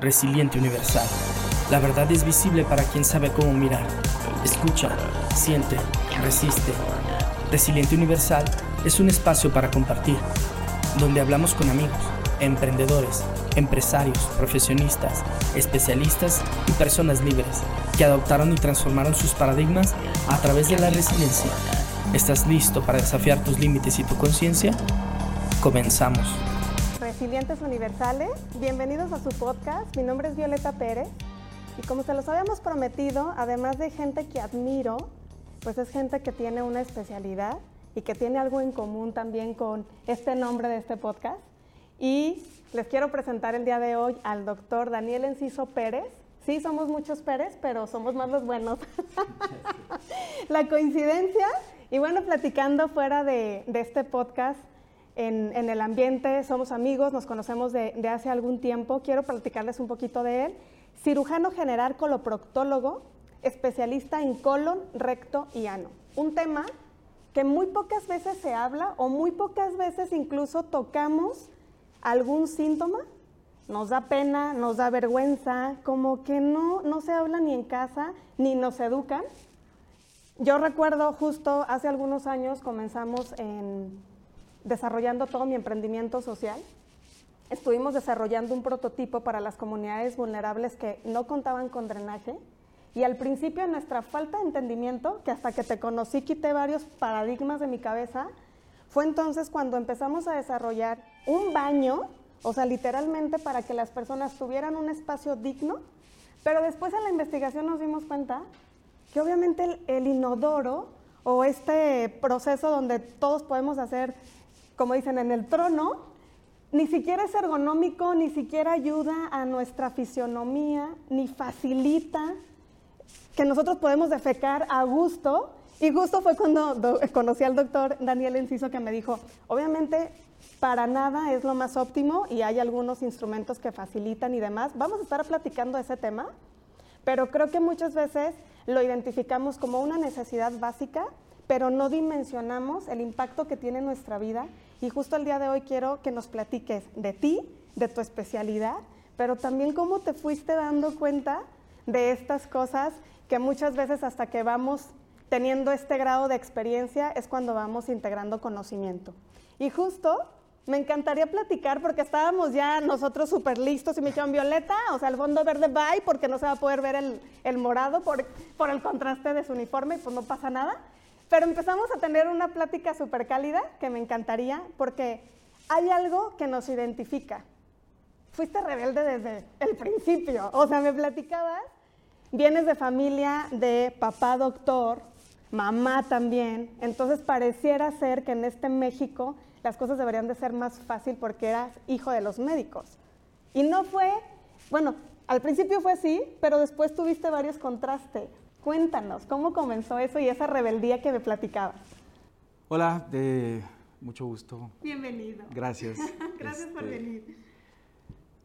Resiliente Universal. La verdad es visible para quien sabe cómo mirar. Escucha, siente, resiste. Resiliente Universal es un espacio para compartir, donde hablamos con amigos, emprendedores, empresarios, profesionistas, especialistas y personas libres que adoptaron y transformaron sus paradigmas a través de la resiliencia. ¿Estás listo para desafiar tus límites y tu conciencia? Comenzamos. Resilientes Universales, bienvenidos a su podcast. Mi nombre es Violeta Pérez y como se los habíamos prometido, además de gente que admiro, pues es gente que tiene una especialidad y que tiene algo en común también con este nombre de este podcast. Y les quiero presentar el día de hoy al doctor Daniel Enciso Pérez. Sí, somos muchos Pérez, pero somos más los buenos. La coincidencia, y bueno, platicando fuera de, de este podcast, en, en, el ambiente, somos amigos, nos conocemos de, de, hace algún tiempo. Quiero platicarles un poquito de él. Cirujano general coloproctólogo, especialista en colon, recto y ano. Un tema que muy pocas veces se habla o muy pocas veces incluso tocamos algún síntoma, nos da pena, nos da vergüenza, como que no, no se habla ni en casa, ni nos educan. Yo recuerdo justo hace algunos años comenzamos en, desarrollando todo mi emprendimiento social. Estuvimos desarrollando un prototipo para las comunidades vulnerables que no contaban con drenaje. Y al principio nuestra falta de entendimiento, que hasta que te conocí quité varios paradigmas de mi cabeza, fue entonces cuando empezamos a desarrollar un baño, o sea, literalmente para que las personas tuvieran un espacio digno, pero después en la investigación nos dimos cuenta que obviamente el, el inodoro o este proceso donde todos podemos hacer, como dicen, en el trono, ni siquiera es ergonómico, ni siquiera ayuda a nuestra fisionomía, ni facilita que nosotros podemos defecar a gusto y justo fue cuando do, conocí al doctor Daniel Enciso que me dijo, obviamente para nada es lo más óptimo y hay algunos instrumentos que facilitan y demás. Vamos a estar platicando ese tema, pero creo que muchas veces lo identificamos como una necesidad básica, pero no dimensionamos el impacto que tiene en nuestra vida. Y justo el día de hoy quiero que nos platiques de ti, de tu especialidad, pero también cómo te fuiste dando cuenta de estas cosas que muchas veces hasta que vamos teniendo este grado de experiencia es cuando vamos integrando conocimiento. Y justo me encantaría platicar porque estábamos ya nosotros súper listos y me dijeron, Violeta, o sea, el fondo verde bye porque no se va a poder ver el, el morado por, por, el contraste de su uniforme y pues no pasa nada. Pero empezamos a tener una plática súper cálida que me encantaría porque hay algo que nos identifica. Fuiste rebelde desde el principio, o sea, me platicabas, vienes de familia de papá doctor, mamá también. Entonces pareciera ser que en este México las cosas deberían de ser más fácil porque eras hijo de los médicos. Y no fue, bueno, al principio fue así, pero después tuviste varios contrastes. Cuéntanos, ¿cómo comenzó eso y esa rebeldía que me platicabas? Hola, de mucho gusto. Bienvenido. Gracias. Gracias este, por venir.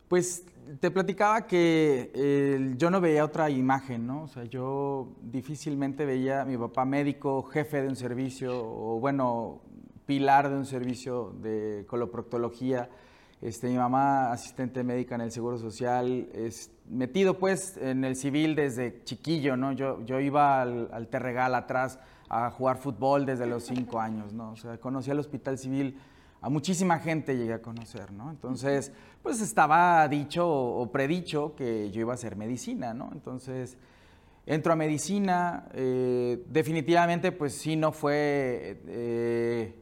Pues te platicaba que eh, yo no veía otra imagen, ¿no? O sea, yo difícilmente veía a mi papá médico, jefe de un servicio, o bueno, pilar de un servicio de coloproctología, este, mi mamá asistente médica en el Seguro Social, es, metido pues en el civil desde chiquillo, ¿no? Yo, yo iba al, al Terregal atrás a jugar fútbol desde los cinco años, ¿no? O sea, conocí al Hospital Civil a muchísima gente llegué a conocer, ¿no? Entonces, pues estaba dicho o predicho que yo iba a hacer medicina, ¿no? Entonces, entro a medicina, eh, definitivamente, pues sí, no fue, eh,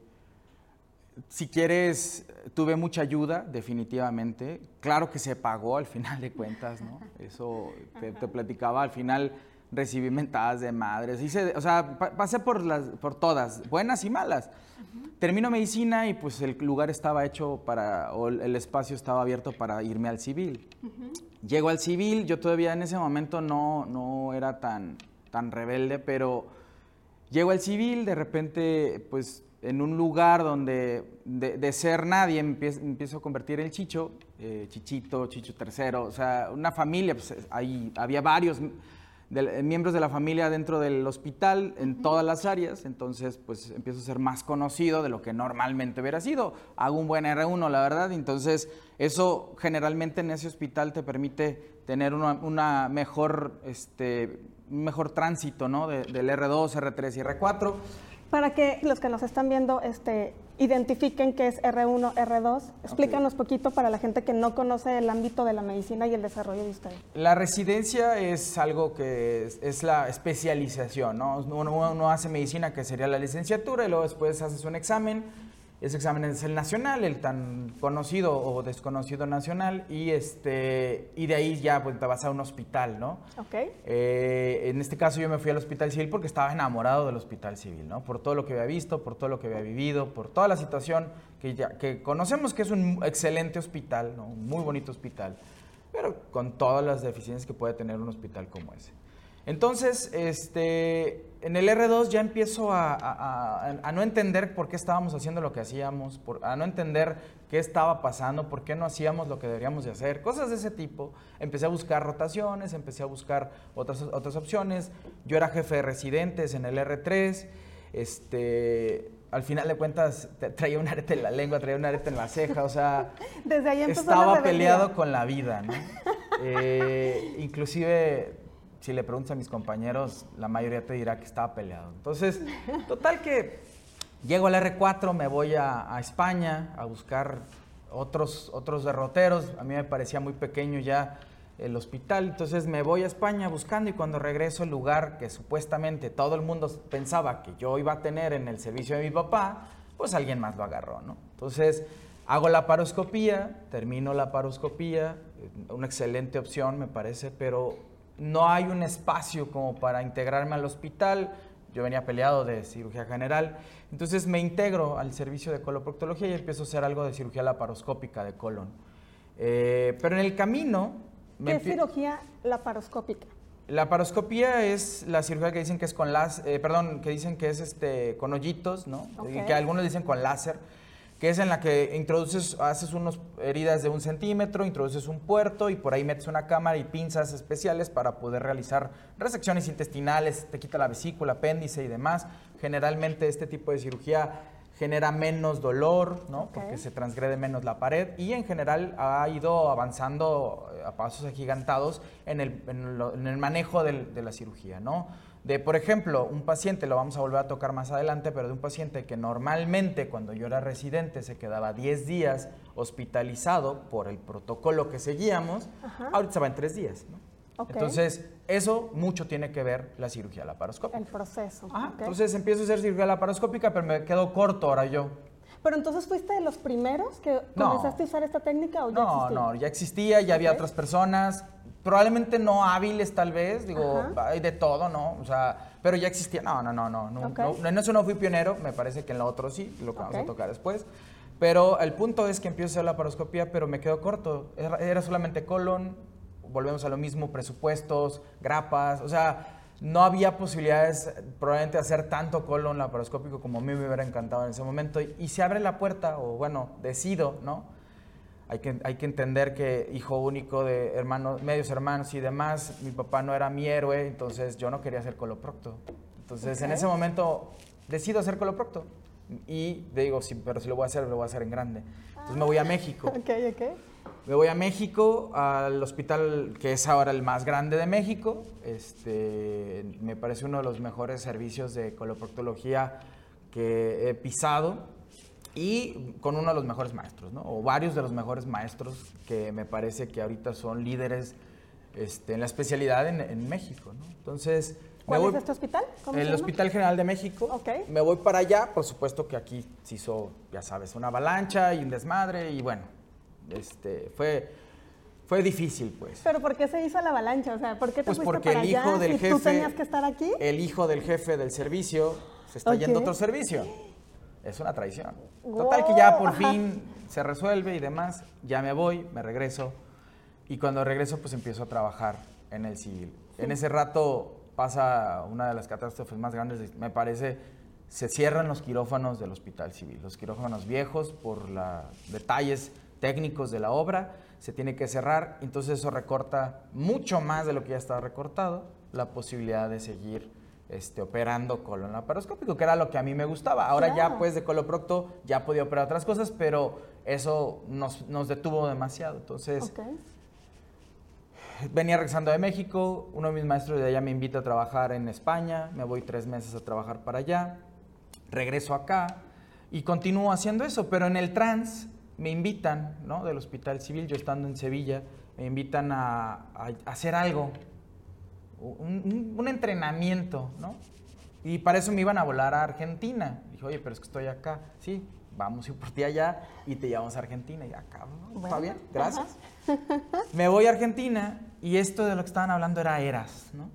si quieres, tuve mucha ayuda, definitivamente. Claro que se pagó al final de cuentas, ¿no? Eso te, te platicaba, al final recibí mentadas de madres, hice, o sea, pa pasé por, las, por todas, buenas y malas. Uh -huh. Termino medicina y pues el lugar estaba hecho para, o el espacio estaba abierto para irme al civil. Uh -huh. Llego al civil, yo todavía en ese momento no, no era tan, tan rebelde, pero llego al civil, de repente pues en un lugar donde de, de ser nadie empiezo, empiezo, a convertir el chicho, eh, chichito, chicho tercero, o sea, una familia, pues ahí había varios de, miembros de la familia dentro del hospital en todas las áreas, entonces pues empiezo a ser más conocido de lo que normalmente hubiera sido. Hago un buen R1, la verdad, entonces eso generalmente en ese hospital te permite tener una, mejor, este, un mejor tránsito ¿no? del R2, R3 y R4. Para que los que nos están viendo este, identifiquen qué es R1, R2, explícanos poquito para la gente que no conoce el ámbito de la medicina y el desarrollo de usted. La residencia es algo que es, la especialización, ¿no? Uno, uno, hace medicina que sería la licenciatura y luego después haces un examen ese examen es el nacional, el tan conocido o desconocido nacional, y, este, y de ahí ya pues, te vas a un hospital, ¿no? Ok. Eh, en este caso yo me fui al hospital civil porque estaba enamorado del hospital civil, ¿no? Por todo lo que había visto, por todo lo que había vivido, por toda la situación que, ya, que conocemos que es un excelente hospital, ¿no? Un muy bonito hospital, pero con todas las deficiencias que puede tener un hospital como ese. Entonces, este, en el R2 ya empiezo a, no entender por qué estábamos haciendo lo que hacíamos, a no entender qué estaba pasando, por qué no hacíamos lo que deberíamos de hacer, cosas de ese tipo. Empecé a buscar rotaciones, empecé a buscar otras, otras opciones. Yo era jefe de residentes en el R3. Este, al final de cuentas traía un arete en la lengua, traía un arete en la ceja, o sea, Desde ahí estaba peleado con la vida, ¿no? Eh, inclusive si le preguntas a mis compañeros, la mayoría te dirá que estaba peleado. Entonces, total que llego al R4, me voy a, España a buscar otros, otros derroteros. A mí me parecía muy pequeño ya el hospital, entonces me voy a España buscando y cuando regreso el lugar que supuestamente todo el mundo pensaba que yo iba a tener en el servicio de mi papá, pues alguien más lo agarró, ¿no? Entonces hago la paroscopía, termino la paroscopía, una excelente opción me parece, pero no hay un espacio como para integrarme al hospital. Yo venía peleado de cirugía general, entonces me integro al servicio de coloproctología y empiezo a hacer algo de cirugía laparoscópica de colon. Eh, pero en el camino... ¿Qué es cirugía laparoscópica? La paroscopía es la cirugía que dicen que es con láser, eh, perdón, que dicen que es este con hoyitos, ¿no? Que algunos dicen con láser que es en la que introduces, haces unas heridas de un centímetro, introduces un puerto y por ahí metes una cámara y pinzas especiales para poder realizar resecciones intestinales, te quita la vesícula, apéndice y demás. Generalmente este tipo de cirugía genera menos dolor, ¿no? Porque se transgrede menos la pared y en general ha ido avanzando a pasos agigantados en el, en el manejo de la cirugía, ¿no? De, por ejemplo, un paciente, lo vamos a volver a tocar más adelante, pero de un paciente que normalmente cuando yo era residente se quedaba 10 días hospitalizado por el protocolo que seguíamos, ahorita se va en 3 días. Entonces, eso mucho tiene que ver la cirugía laparoscópica. El proceso. Entonces empiezo a hacer cirugía laparoscópica, pero me quedo corto ahora yo. Pero entonces fuiste de los primeros que comenzaste a usar esta técnica o ya No, no, ya existía, ya había otras personas probablemente no hábiles tal vez, digo, hay de todo, ¿no? O sea, pero ya existía, no, no, no, no, no, en eso no fui pionero, me parece que en lo otro sí, lo que vamos a tocar después. Pero el punto es que empiezo a hacer la paroscopía, pero me quedo corto, era, solamente colon, volvemos a lo mismo, presupuestos, grapas, o sea, no había posibilidades probablemente de hacer tanto colon laparoscópico como a mí me hubiera encantado en ese momento. Y, se abre la puerta, o bueno, decido, ¿no? Hay que, hay que entender que hijo único de hermanos, medios hermanos y demás, mi papá no era mi héroe, entonces yo no quería ser coloprocto. Entonces en ese momento decido hacer coloprocto. Y digo, sí, pero si lo voy a hacer, lo voy a hacer en grande. Entonces me voy a México. ok, ok. Me voy a México, al hospital que es ahora el más grande de México. Este, me parece uno de los mejores servicios de coloproctología que he pisado y con uno de los mejores maestros, ¿no? o varios de los mejores maestros que me parece que ahorita son líderes este, en la especialidad en, México. ¿no? Entonces, ¿Cuál es este hospital? el Hospital General de México. Okay. Me voy para allá, por supuesto que aquí se hizo, ya sabes, una avalancha y un desmadre y bueno, este, fue, fue difícil, pues. ¿Pero por qué se hizo la avalancha? O sea, ¿por qué te pues fuiste porque para el hijo allá del y jefe, tú tenías que estar aquí? El hijo del jefe del servicio se está yendo a otro servicio es una traición. Total que ya por fin se resuelve y demás, ya me voy, me regreso. Y cuando regreso pues empiezo a trabajar en el civil. En ese rato pasa una de las catástrofes más grandes, me parece, se cierran los quirófanos del hospital civil, los quirófanos viejos por los detalles técnicos de la obra, se tiene que cerrar, entonces eso recorta mucho más de lo que ya estaba recortado la posibilidad de seguir este, operando colon laparoscópico, que era lo que a mí me gustaba. Ahora ya pues de coloprocto ya podía operar otras cosas, pero eso nos, nos detuvo demasiado. Entonces venía regresando de México, uno de mis maestros de allá me invita a trabajar en España, me voy tres meses a trabajar para allá, regreso acá y continúo haciendo eso, pero en el trans me invitan, ¿no? Del Hospital Civil, yo estando en Sevilla, me invitan a, a hacer algo, un, entrenamiento, ¿no? Y para eso me iban a volar a Argentina. Dije, oye, pero es que estoy acá. Sí, vamos a ir por ti allá y te llevamos a Argentina. Y acá. ¿está Bueno, bien? Gracias. Me voy a Argentina y esto de lo que estaban hablando era eras, ¿no?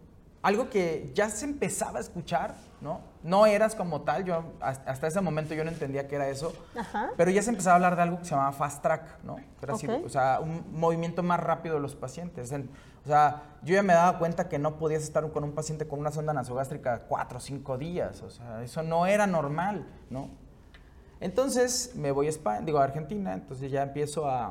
Algo que ya se empezaba a escuchar, ¿no? No eras como tal, yo hasta ese momento yo no entendía qué era eso, Ajá. pero ya se empezaba a hablar de algo que se llamaba fast track, ¿no? Así, o sea, un movimiento más rápido de los pacientes. En- o sea, yo ya me daba cuenta que no podías estar con un paciente con una sonda nasogástrica cuatro o cinco días, o sea, eso no era normal, ¿no? Entonces me voy a España, digo a Argentina, entonces ya empiezo a,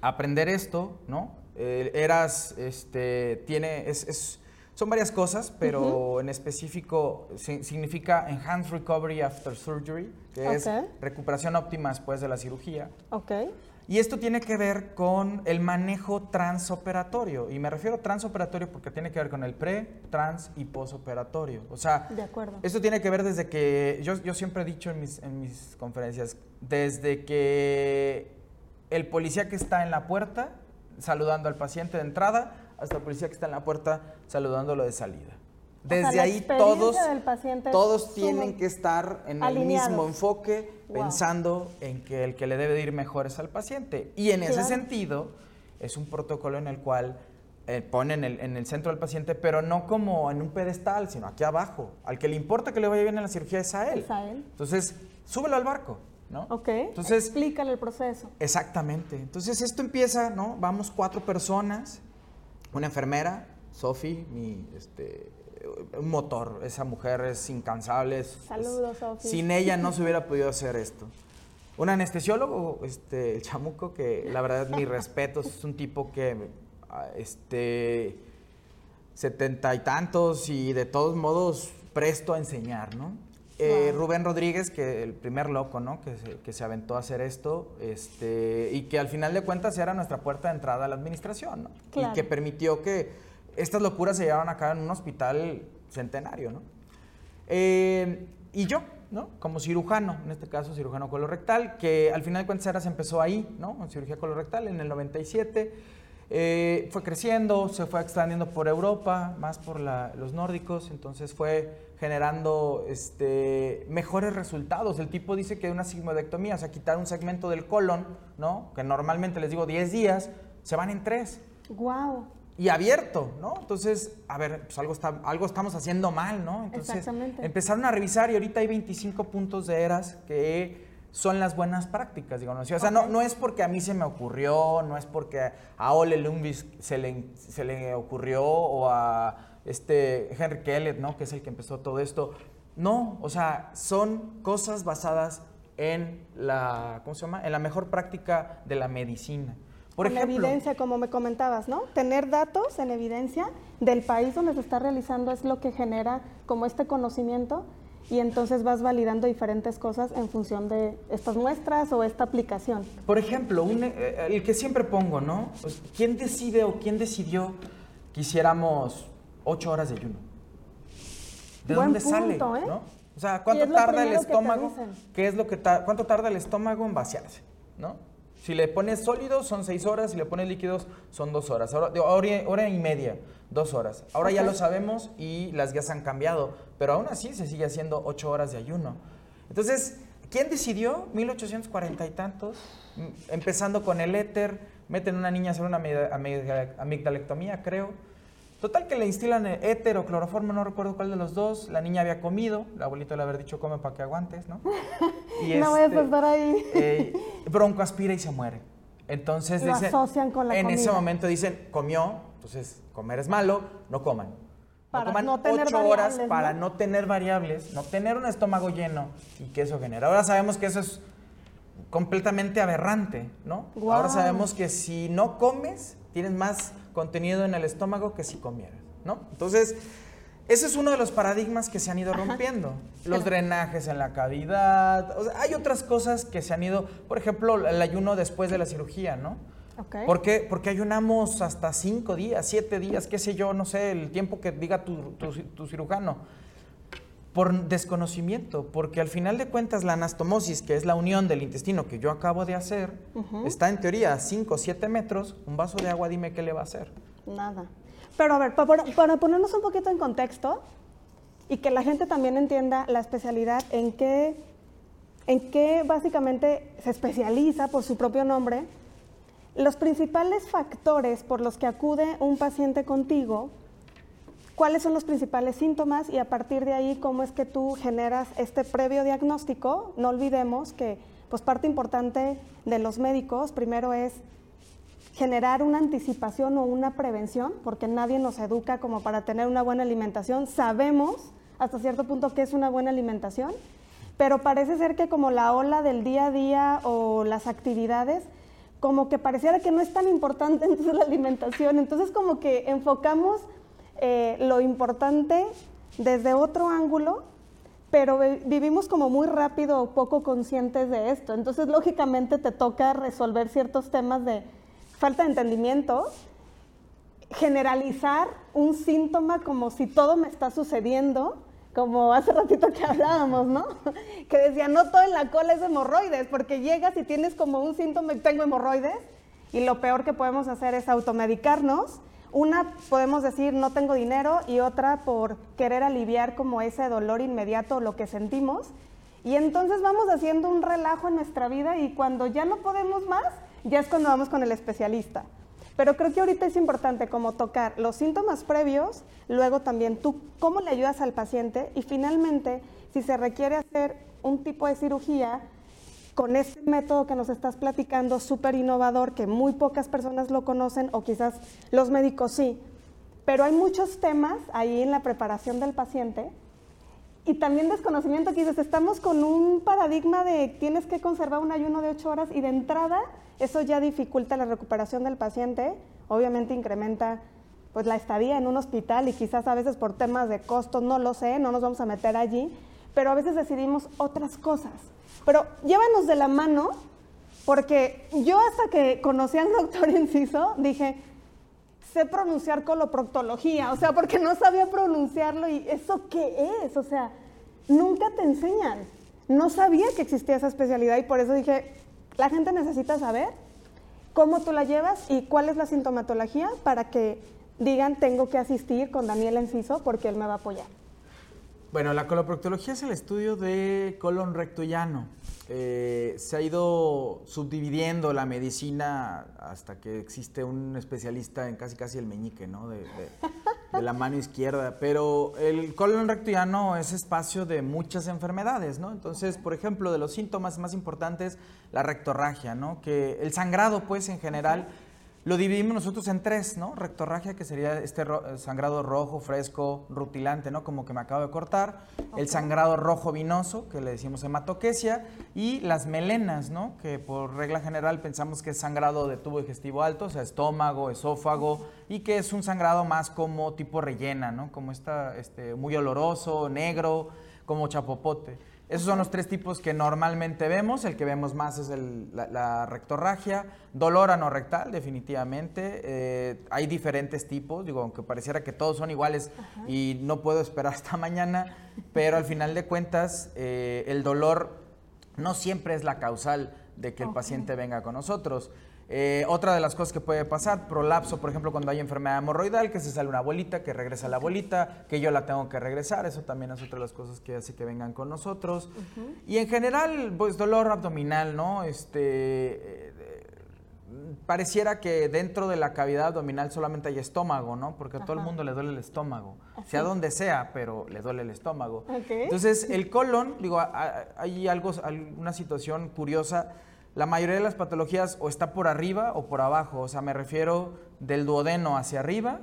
a aprender esto, ¿no? Eh, eras, este, tiene, es, es- son varias cosas, pero en específico si- significa Enhanced Recovery After Surgery, que es recuperación óptima después de la cirugía. Ok. Y esto tiene que ver con el manejo transoperatorio. Y me refiero a transoperatorio porque tiene que ver con el pre, trans y posoperatorio. O sea, De acuerdo. esto tiene que ver desde que, yo, yo siempre he dicho en mis, en mis conferencias, desde que el policía que está en la puerta saludando al paciente de entrada hasta el policía que está en la puerta saludándolo de salida. O sea, Desde ahí todos, todos tienen que estar en el mismo enfoque, Wow. pensando en que el que le debe de ir mejor es al paciente. Y en ese sentido, es un protocolo en el cual eh, ponen el- en el centro del paciente, pero no como en un pedestal, sino aquí abajo. Al que le importa que le vaya bien en la cirugía es a él. Es a él. Entonces, súbelo al barco, ¿no? Ok. Entonces, Explícale el proceso. Exactamente. Entonces esto empieza, ¿no? Vamos cuatro personas, una enfermera, Sofi, mi, este, un motor. Esa mujer es incansable. es- Saludos, Sofi. Sin ella no se hubiera podido hacer esto. Un anestesiólogo, este, el chamuco, que la verdad mi respeto, es un tipo que, ah, este, setenta y tantos y de todos modos presto a enseñar, ¿no? Eh, Wow. Rubén Rodríguez, que el primer loco, ¿no? Que se, que se aventó a hacer esto, este, y que al final de cuentas era nuestra puerta de entrada a la administración, ¿no? Claro. Y que permitió que estas locuras se llevaran a cabo en un hospital centenario, ¿no? Eh, y yo, ¿no? Como cirujano, en este caso cirujano colorectal, que al final de cuentas era, se empezó ahí, ¿no? En cirugía colorectal en el 97. Eh, fue creciendo, se fue extendiendo por Europa, más por la- los nórdicos, entonces fue generando este, mejores resultados. El tipo dice que una sigmoidectomía, o sea, quitar un segmento del colon, ¿no? Que normalmente les digo 10 días, se van en 3 Wow. y abierto, ¿no? Entonces, a ver, pues algo, está, algo estamos haciendo mal, ¿no? Entonces, Exactamente. empezaron a revisar y ahorita hay 25 puntos de eras que son las buenas prácticas, digo, ¿no? O sea, no, no es porque a mí se me ocurrió, no es porque a Ole Lumbis se le, se le ocurrió o a este Henry Kellett, ¿no? Que es el que empezó todo esto. No, o sea, son cosas basadas en la, ¿cómo se llama? En la mejor práctica de la medicina. Por ejemplo, evidencia, como me comentabas, ¿no? Tener datos en evidencia del país donde se está realizando es lo que genera como este conocimiento y entonces vas validando diferentes cosas en función de estas muestras o esta aplicación. Por ejemplo, un, eh, el que siempre pongo, ¿no? ¿Quién decide o quién decidió que hiciéramos ocho horas de ayuno? ¿De Buen dónde sale? ¿eh? ¿no? O sea, Y ¿cuánto tarda el que estómago? ¿Qué es lo que ta- ¿Cuánto tarda el estómago en vaciarse? ¿No? Si le pones sólidos son seis horas, si le pones líquidos son dos horas. Ahora, hora, y- hora y media, dos horas. Ahora ya lo sabemos y las guías han cambiado, pero aún así se sigue haciendo ocho horas de ayuno. Entonces, ¿quién decidió? 1840 y tantos, m- empezando con el éter, meten a una niña a hacer una amig- amig- amigdalectomía, creo. Total que le instilan el éter o cloroformo, no recuerdo cuál de los dos. La niña había comido, la abuelita le había dicho come para que aguantes, ¿no? Y no este, a estar ahí. eh, bronco aspira y se muere. Entonces Lo dicen- asocian con la en ese momento dicen comió, entonces comer es malo, no coman. Para no coman no tener ocho horas variables, para ¿no? no tener variables, no tener un estómago lleno y que eso genera. Ahora sabemos que eso es completamente aberrante, ¿no? Ahora sabemos que si no comes, tienes más contenido en el estómago que si comieras, ¿no? Entonces, ese es uno de los paradigmas que se han ido rompiendo. Los drenajes en la cavidad. O sea, hay otras cosas que se han ido, por ejemplo, el ayuno después de la cirugía, ¿no? ¿Por qué? Porque ayunamos hasta cinco días, siete días, qué sé yo, no sé, el tiempo que diga tu, tu- tu cirujano. Por desconocimiento, porque al final de cuentas la anastomosis, que es la unión del intestino que yo acabo de hacer, está en teoría a 5 o 7 metros, un vaso de agua, dime qué le va a hacer. Nada. Pero a ver, pa- para, para ponernos un poquito en contexto y que la gente también entienda la especialidad, en qué, en qué básicamente se especializa por su propio nombre, los principales factores por los que acude un paciente contigo, cuáles son los principales síntomas y a partir de ahí cómo es que tú generas este previo diagnóstico. No olvidemos que pues parte importante de los médicos primero es generar una anticipación o una prevención, porque nadie nos educa como para tener una buena alimentación. Sabemos hasta cierto punto qué es una buena alimentación, pero parece ser que como la ola del día a día o las actividades, como que pareciera que no es tan importante entonces la alimentación. Entonces como que enfocamos eh, lo importante desde otro ángulo, pero vi- vivimos como muy rápido o poco conscientes de esto. Entonces, lógicamente, te toca resolver ciertos temas de falta de entendimiento, generalizar un síntoma como si todo me está sucediendo, como hace ratito que hablábamos, ¿no? Que decía, no todo en la cola es hemorroides, porque llegas y tienes como un síntoma y tengo hemorroides, y lo peor que podemos hacer es automedicarnos. Una podemos decir no tengo dinero y otra por querer aliviar como ese dolor inmediato, lo que sentimos. Y entonces vamos haciendo un relajo en nuestra vida y cuando ya no podemos más, ya es cuando vamos con el especialista. Pero creo que ahorita es importante como tocar los síntomas previos, luego también tú cómo le ayudas al paciente y finalmente si se requiere hacer un tipo de cirugía con este método que nos estás platicando súper innovador que muy pocas personas lo conocen o quizás los médicos sí. Pero hay muchos temas ahí en la preparación del paciente y también desconocimiento que estamos con un paradigma de tienes que conservar un ayuno de 8 horas y de entrada eso ya dificulta la recuperación del paciente, obviamente incrementa pues la estadía en un hospital y quizás a veces por temas de costos, no lo sé, no nos vamos a meter allí, pero a veces decidimos otras cosas. Pero llévanos de la mano, porque yo hasta que conocí al doctor Enciso dije, sé pronunciar coloproctología, o sea, porque no sabía pronunciarlo y eso qué es, o sea, nunca te enseñan. No sabía que existía esa especialidad y por eso dije, la gente necesita saber cómo tú la llevas y cuál es la sintomatología para que digan tengo que asistir con Daniel Enciso porque él me va a apoyar. Bueno, la coloproctología es el estudio de colon recto llano. Eh, se ha ido subdividiendo la medicina hasta que existe un especialista en casi casi el meñique, ¿no? De, de- de la mano izquierda. Pero el colon recto llano es espacio de muchas enfermedades, ¿no? Entonces, por ejemplo, de los síntomas más importantes, la rectorragia, ¿no? Que el sangrado, pues, en general, lo dividimos nosotros en tres, ¿no? Rectorragia, que sería este ro- eh, sangrado rojo, fresco, rutilante, ¿no? Como que me acabo de cortar. El sangrado rojo vinoso, que le decimos hematoquesia. Y las melenas, ¿no? Que por regla general pensamos que es sangrado de tubo digestivo alto, o sea, estómago, esófago, y que es un sangrado más como tipo rellena, ¿no? Como esta, este, muy oloroso, negro, como chapopote. Esos son los tres tipos que normalmente vemos. El que vemos más es el- la, la rectorragia. Dolor anorrectal, definitivamente. Eh, hay diferentes tipos, digo, aunque pareciera que todos son iguales y no puedo esperar hasta mañana, pero al final de cuentas, eh, el dolor no siempre es la causal de que el paciente venga con nosotros. Eh, otra de las cosas que puede pasar, prolapso, por ejemplo, cuando hay enfermedad hemorroidal, que se sale una bolita, que regresa la bolita, que yo la tengo que regresar, eso también es otra de las cosas que hace que vengan con nosotros. Y en general, pues dolor abdominal, ¿no? Este, eh, eh, pareciera que dentro de la cavidad abdominal solamente hay estómago, ¿no? Porque a todo el mundo le duele el estómago, sea donde sea, pero le duele el estómago. Entonces, el colon, digo, hay algo, una situación curiosa. La mayoría de las patologías o está por arriba o por abajo. O sea, me refiero del duodeno hacia arriba.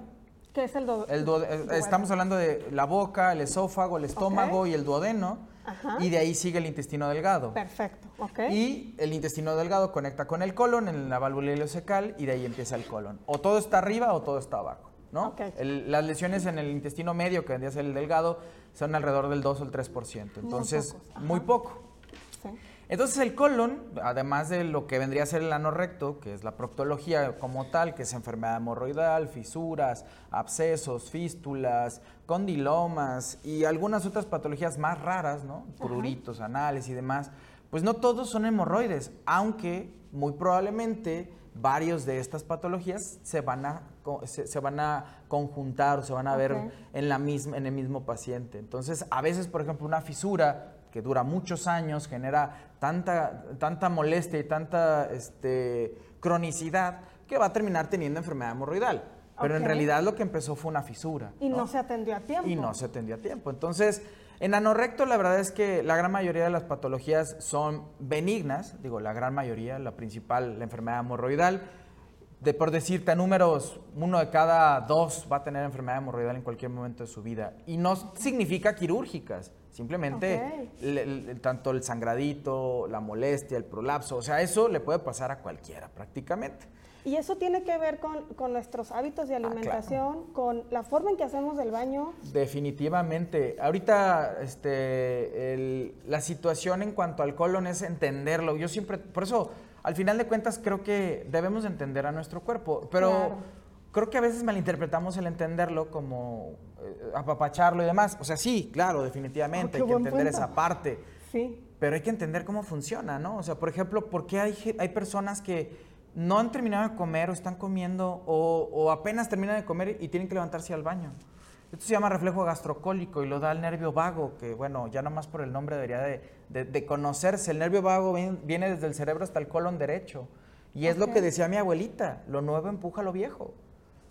¿Qué es el do- El eh, duodeno? estamos hablando de la boca, el esófago, el estómago y el duodeno. Ajá. Y de ahí sigue el intestino delgado. Perfecto, ok. Y el intestino delgado conecta con el colon en la válvula ileocecal y de ahí empieza el colon. O todo está arriba o todo está abajo. ¿no? El- las lesiones en el intestino medio, que vendría a ser el delgado, son alrededor del 2 o el 3%. Entonces, pocos, ajá. muy poco. Sí. Entonces el colon, además de lo que vendría a ser el ano recto, que es la proctología como tal, que es enfermedad hemorroidal, fisuras, abscesos, fístulas, condilomas y algunas otras patologías más raras, ¿no? Pruritos anales y demás, pues no todos son hemorroides, aunque muy probablemente varios de estas patologías se van a, se, se van a conjuntar o se van a ver en, la misma, en el mismo paciente. Entonces, a veces, por ejemplo, una fisura que dura muchos años, genera tanta, tanta molestia y tanta este, cronicidad que va a terminar teniendo enfermedad hemorroidal. Pero en realidad lo que empezó fue una fisura. Y no se atendió a tiempo. Y no se atendió a tiempo. Entonces, en anorrecto la verdad es que la gran mayoría de las patologías son benignas, digo, la gran mayoría, la principal, la enfermedad hemorroidal. De, por decirte a números, uno de cada dos va a tener enfermedad hemorroidal en cualquier momento de su vida. Y no significa quirúrgicas, simplemente Ok. le- le- tanto el sangradito, la molestia, el prolapso, o sea, eso le puede pasar a cualquiera prácticamente. Y eso tiene que ver con, con nuestros hábitos Ah, de alimentación, con la forma en que hacemos el baño. Definitivamente. Ahorita este, el- la situación en cuanto al colon es entenderlo. Yo siempre, por eso, al final de cuentas, creo que debemos entender a nuestro cuerpo. Pero Claro. Creo que a veces malinterpretamos el entenderlo como eh, apapacharlo y demás. O sea, sí, claro, definitivamente, Oh, hay que entender punto. esa parte. Sí. Pero hay que entender cómo funciona, ¿no? O sea, por ejemplo, ¿por qué hay, hay personas que no han terminado de comer o están comiendo o, o apenas terminan de comer y tienen que levantarse al baño? Esto se llama reflejo gastrocólico y lo da el nervio vago, que bueno, ya nomás por el nombre debería de, de- de conocerse. El nervio vago ven- viene desde el cerebro hasta el colon derecho. Y es lo que decía mi abuelita, lo nuevo empuja a lo viejo.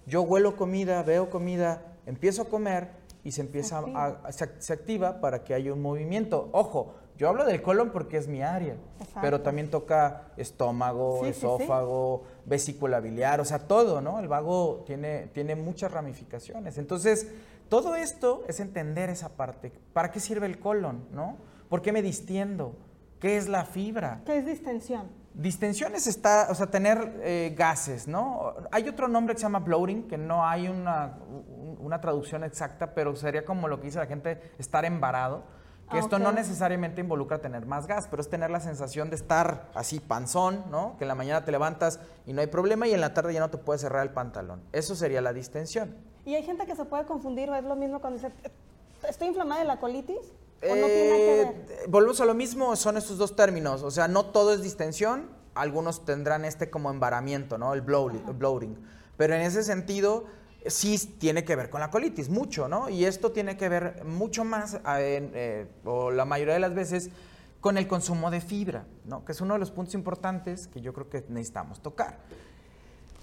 Yo huelo comida, veo comida, empiezo a comer y se empieza activa. a, a- se, se activa para que haya un movimiento. Ojo, yo hablo del colon porque es mi área, Exacto. pero también toca estómago, Sí, sí, sí. esófago, vesícula biliar, o sea, todo, ¿no? El vago tiene, tiene muchas ramificaciones. Entonces, todo esto es entender esa parte. ¿Para qué sirve el colon, no? ¿Por qué me distiendo? ¿Qué es la fibra? ¿Qué es distensión? Distensiones está, o sea, tener eh, gases, ¿no? Hay otro nombre que se llama bloating, que no hay una, un- una traducción exacta, pero sería como lo que dice la gente, estar embarado. Que Ah, esto no necesariamente involucra tener más gas, pero es tener la sensación de estar así panzón, ¿no? Que en la mañana te levantas y no hay problema y en la tarde ya no te puedes cerrar el pantalón. Eso sería la distensión. Y hay gente que se puede confundir o es lo mismo cuando dice, ¿estoy inflamada de la colitis? ¿O no tiene que Eh, ver? Volvemos a lo mismo, son estos dos términos. O sea, no todo es distensión, algunos tendrán este como embaramiento, ¿no? El bloating. Pero en ese sentido, sí tiene que ver con la colitis, mucho, ¿no? Y esto tiene que ver mucho más, en, eh, o la mayoría de las veces, con el consumo de fibra, ¿no? Que es uno de los puntos importantes que yo creo que necesitamos tocar.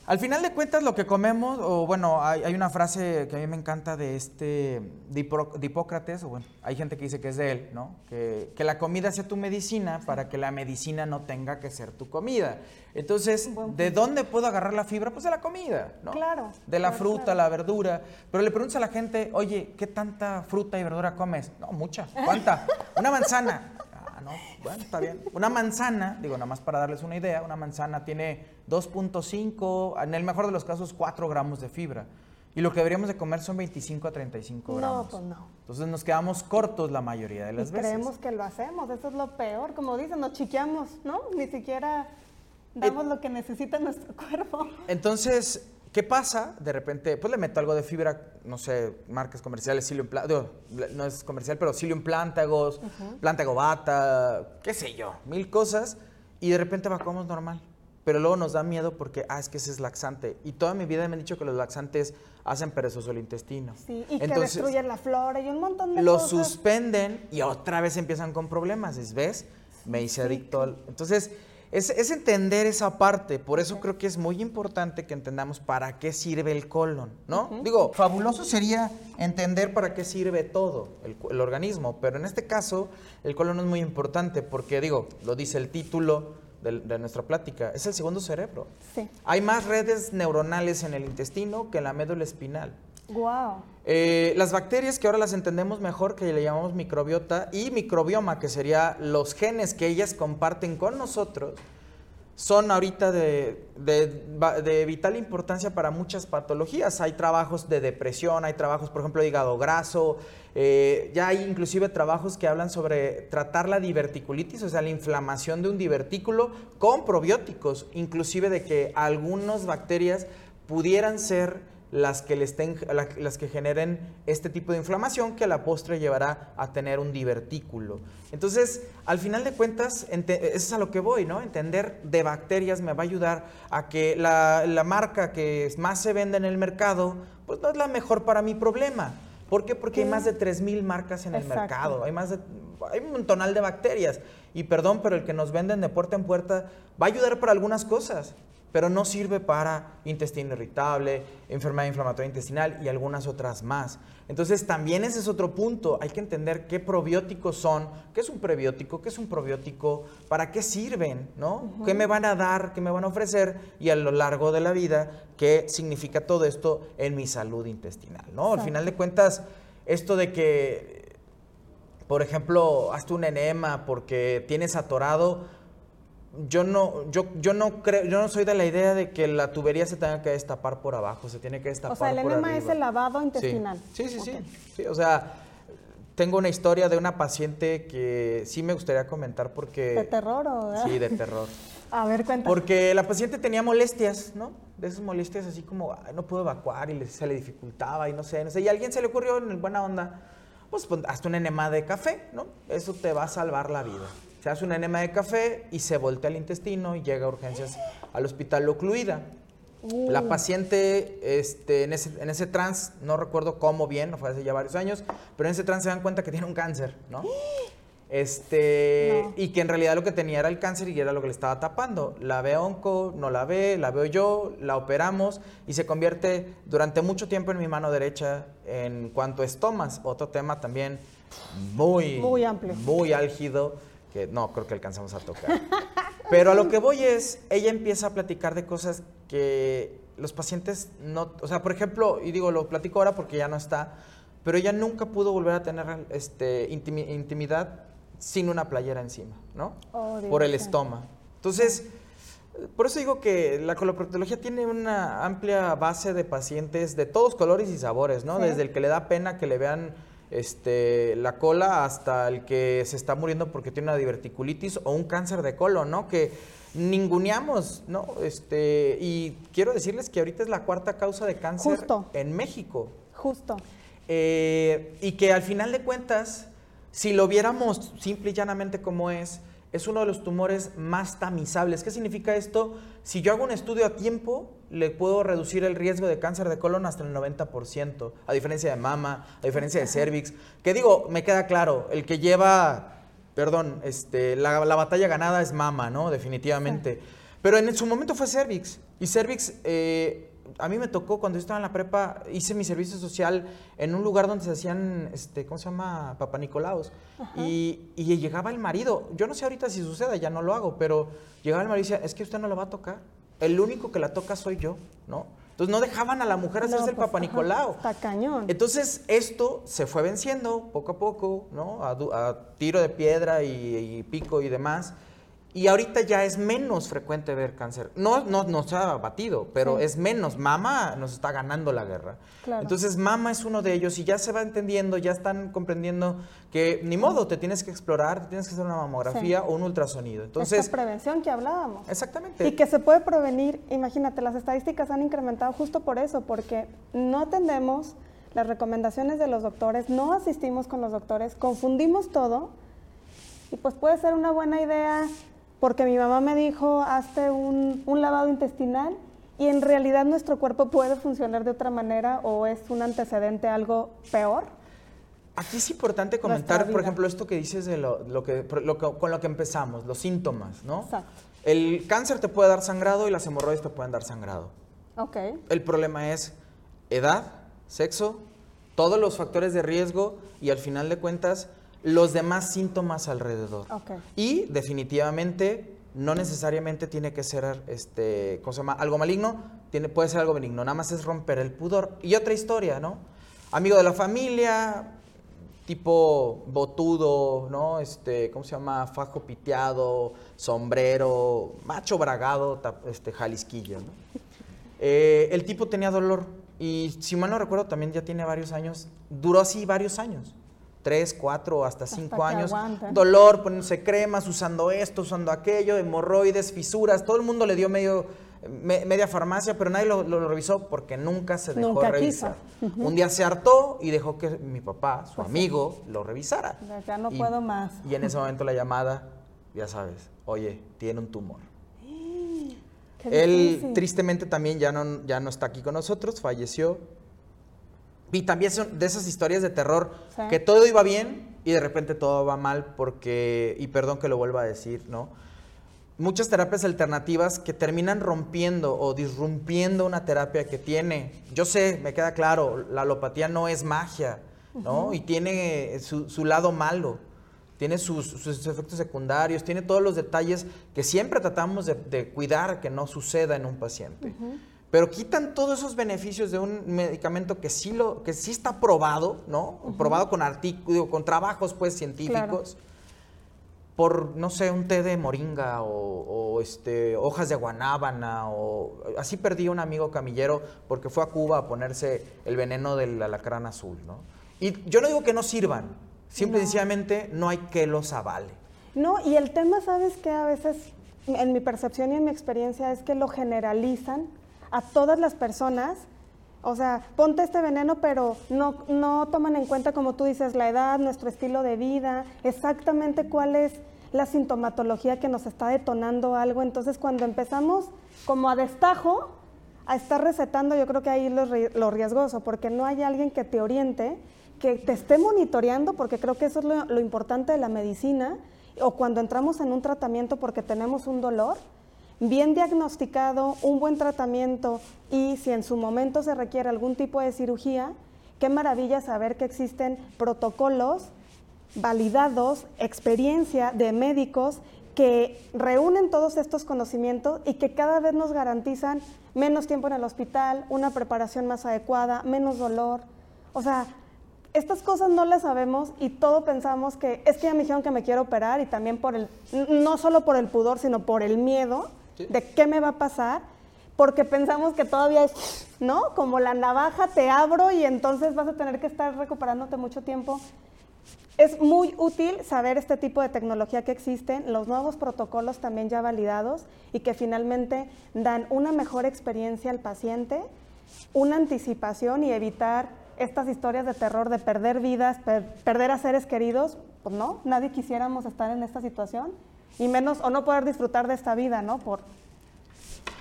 Al final de cuentas, lo que comemos, o bueno, hay, hay una frase que a mí me encanta de este, de, Hipro- de Hipócrates, o bueno, hay gente que dice que es de él, ¿no? Que, que la comida sea tu medicina para que la medicina no tenga que ser tu comida. Entonces, ¿de dónde puedo agarrar la fibra? Pues de la comida, ¿no? Claro, De la claro, fruta, claro. la verdura. Pero le preguntas a la gente, oye, ¿qué tanta fruta y verdura comes? No, mucha. ¿Cuánta? Una manzana. No, bueno, está bien. Una manzana, digo, nada más para darles una idea, una manzana tiene 2.5, en el mejor de los casos, 4 gramos de fibra. Y lo que deberíamos de comer son 25 a 35 No, gramos. pues no. Entonces nos quedamos cortos la mayoría de Y las veces. creemos que lo hacemos, eso es lo peor. Como dicen, nos chiqueamos, ¿no? Ni siquiera damos lo que necesita nuestro cuerpo. Entonces, ¿qué pasa? De repente, pues le meto algo de fibra, no sé, marcas comerciales, Psyllium no es comercial, pero Psyllium Plantagos, Plantago Bata, qué sé yo, mil cosas, y de repente vacamos normal. Pero luego nos da miedo porque, ah, es que ese es laxante. Y toda mi vida me han dicho que los laxantes hacen perezoso el intestino. Sí, y que Entonces, destruyen la flora y un montón de lo cosas. suspenden y otra vez empiezan con problemas, ¿es- ¿ves? Me hice adicto al... Entonces, es, es entender esa parte, por eso creo que es muy importante que entendamos para qué sirve el colon, ¿no? Digo, fabuloso sería entender para qué sirve todo el, el organismo, pero en este caso el colon es muy importante porque, digo, lo dice el título del- de, nuestra plática, es el segundo cerebro. Sí. Hay más redes neuronales en el intestino que en la médula espinal. Wow. Eh, las bacterias que ahora las entendemos mejor, que le llamamos microbiota, y microbioma, que sería los genes que ellas comparten con nosotros, son ahorita de, de, vital importancia para muchas patologías. Hay trabajos de depresión, hay trabajos, por ejemplo, de hígado graso, eh, ya hay inclusive trabajos que hablan sobre tratar la diverticulitis, o sea, la inflamación de un divertículo con probióticos, inclusive de que algunas bacterias pudieran ser las que, les las que generen este tipo de inflamación que a la postre llevará a tener un divertículo. Entonces, al final de cuentas, eso es a lo que voy, ¿no? Entender de bacterias me va a ayudar a que la, la marca que más se vende en el mercado, pues no es la mejor para mi problema. ¿Por qué? Porque hay más de 3.000 marcas en el mercado, hay más de, hay un tonal de bacterias. Y perdón, pero el que nos venden de puerta en puerta va a ayudar para algunas cosas, pero no sirve para intestino irritable, enfermedad inflamatoria intestinal y algunas otras más. Entonces también ese es otro punto, hay que entender qué probióticos son, qué es un prebiótico, qué es un probiótico, para qué sirven, ¿no? ¿Qué me van a dar, qué me van a ofrecer y a lo largo de la vida qué significa todo esto en mi salud intestinal, ¿no? Al final de cuentas, esto de que, por ejemplo, hazte un enema porque tienes atorado, yo no, yo, yo no creo, yo no soy de la idea de que la tubería se tenga que destapar por abajo, se tiene que destapar por O sea, el enema es el lavado intestinal. Sí, sí, sí, sí, O sea, tengo una historia de una paciente que sí me gustaría comentar porque... ¿De terror o...? Sí, de terror. A ver, cuéntame. Porque la paciente tenía molestias, ¿no? De esas molestias así como, no puedo evacuar y se le dificultaba y no sé, no sé. Y a alguien se le ocurrió en buena onda, pues hasta un enema de café, ¿no? Eso te va a salvar la vida se hace un enema de café y se voltea el intestino y llega a urgencias al hospital ocluida. La uh. paciente este, en, ese, en ese trance, no recuerdo cómo bien, no fue hace ya varios años, pero en ese trance se dan cuenta que tiene un cáncer, ¿no? Este, Y que en realidad lo que tenía era el cáncer y era lo que le estaba tapando. La ve onco, no la ve, la veo yo, la operamos y se convierte durante mucho tiempo en mi mano derecha en cuanto a estomas. Otro tema también muy, muy amplio, muy álgido que no creo que alcanzamos a tocar. Pero a lo que voy es, ella empieza a platicar de cosas que los pacientes no, o sea, por ejemplo, y digo, lo platico ahora porque ya no está, pero ella nunca pudo volver a tener este, intimidad sin una playera encima, ¿no? Oh, por el estómago. Entonces, por eso digo que la coloproctología tiene una amplia base de pacientes de todos colores y sabores, ¿no? Desde el que le da pena que le vean este, la cola hasta el que se está muriendo porque tiene una diverticulitis o un cáncer de colon, ¿no? Que ninguneamos, ¿no? Este, y quiero decirles que ahorita es la cuarta causa de cáncer en México. Justo. Eh, y que al final de cuentas, si lo viéramos simple y llanamente como es, es uno de los tumores más tamizables. ¿Qué significa esto? Si yo hago un estudio a tiempo, le puedo reducir el riesgo de cáncer de colon hasta el 90%, a diferencia de mama, a diferencia de cervix. Que digo, me queda claro, el que lleva, perdón, este, la, batalla ganada es mama, ¿no? Definitivamente. Pero en su momento fue cervix. Y cervix eh, a mí me tocó cuando yo estaba en la prepa, hice mi servicio social en un lugar donde se hacían, este, ¿cómo se llama? Papa Nicolaos. Y, y, llegaba el marido. Yo no sé ahorita si sucede, ya no lo hago, pero llegaba el marido y decía, es que usted no lo va a tocar. El único que la toca soy yo, ¿no? Entonces no dejaban a la mujer hacerse el pues, Papa Nicolau. Está cañón. Entonces esto se fue venciendo poco a poco, ¿no? A, tiro de piedra y, y pico y demás. Y ahorita ya es menos frecuente ver cáncer. No, no, no se ha batido, pero es menos. Mama nos está ganando la guerra. Entonces, mama es uno de ellos y ya se va entendiendo, ya están comprendiendo que ni modo, te tienes que explorar, te tienes que hacer una mamografía o un ultrasonido. Entonces, Esta prevención que hablábamos. Exactamente. Y que se puede prevenir, imagínate, las estadísticas han incrementado justo por eso, porque no atendemos las recomendaciones de los doctores, no asistimos con los doctores, confundimos todo y pues puede ser una buena idea porque mi mamá me dijo, hazte un, lavado intestinal y en realidad nuestro cuerpo puede funcionar de otra manera o es un antecedente algo peor. Aquí es importante comentar, por ejemplo, esto que dices de lo, que, con lo que empezamos, los síntomas, ¿no? Exacto. El cáncer te puede dar sangrado y las hemorroides te pueden dar sangrado. Ok. El problema es edad, sexo, todos los factores de riesgo y al final de cuentas los demás síntomas alrededor. Y definitivamente no necesariamente tiene que ser este, ¿cómo algo maligno, tiene, puede ser algo benigno, nada más es romper el pudor. Y otra historia, ¿no? Amigo de la familia, tipo botudo, ¿no? Este, ¿cómo se llama? Fajo piteado, sombrero, macho bragado, este, jalisquillo, ¿no? Eh, el tipo tenía dolor y si mal no recuerdo también ya tiene varios años, duró así varios años, tres, cuatro, hasta cinco años. Dolor, poniéndose cremas, usando esto, usando aquello, hemorroides, fisuras, todo el mundo le dio medio media farmacia, pero nadie lo, revisó porque nunca se dejó revisar. Un día se hartó y dejó que mi papá, su pues amigo, lo revisara. Ya no puedo más. Y en ese momento la llamada, ya sabes, oye, tiene un tumor. Él tristemente también ya no, ya no está aquí con nosotros, falleció. Y también son de esas historias de terror que todo iba bien y de repente todo va mal porque, y perdón que lo vuelva a decir, ¿no? muchas terapias alternativas que terminan rompiendo o disrumpiendo una terapia que tiene. Yo sé, me queda claro, la alopatía no es magia, ¿no? Y tiene su, lado malo, tiene sus, efectos secundarios, tiene todos los detalles que siempre tratamos de, cuidar que no suceda en un paciente. Pero quitan todos esos beneficios de un medicamento que sí, lo, que sí está probado, ¿no? Probado con artículos, con trabajos pues científicos por, no sé, un té de moringa o, este, hojas de guanábana o así perdí un amigo camillero porque fue a Cuba a ponerse el veneno del alacrán azul, ¿no? Y yo no digo que no sirvan, simple y sencillamente no hay que los avale. No, y el tema, ¿sabes qué? A veces, en mi percepción y en mi experiencia, es que lo generalizan a todas las personas. O sea, ponte este veneno, pero no, no toman en cuenta, como tú dices, la edad, nuestro estilo de vida, exactamente cuál es la sintomatología que nos está detonando algo. Entonces, cuando empezamos como a destajo a estar recetando, yo creo que ahí lo, lo riesgoso, porque no hay alguien que te oriente, que te esté monitoreando, porque creo que eso es lo, lo importante de la medicina, o cuando entramos en un tratamiento porque tenemos un dolor, bien diagnosticado, un buen tratamiento y si en su momento se requiere algún tipo de cirugía, qué maravilla saber que existen protocolos validados, experiencia de médicos que reúnen todos estos conocimientos y que cada vez nos garantizan menos tiempo en el hospital, una preparación más adecuada, menos dolor. O sea, estas cosas no las sabemos y todo pensamos que es que ya me dijeron que me quiero operar y también por el, no solo por el pudor, sino por el miedo de qué me va a pasar, porque pensamos que todavía es, ¿no? Como la navaja te abro y entonces vas a tener que estar recuperándote mucho tiempo. Es muy útil saber este tipo de tecnología que existen, los nuevos protocolos también ya validados y que finalmente dan una mejor experiencia al paciente, una anticipación y evitar estas historias de terror de perder vidas, perder a seres queridos. Pues no, nadie quisiéramos estar en esta situación y menos o no poder disfrutar de esta vida, ¿no? Por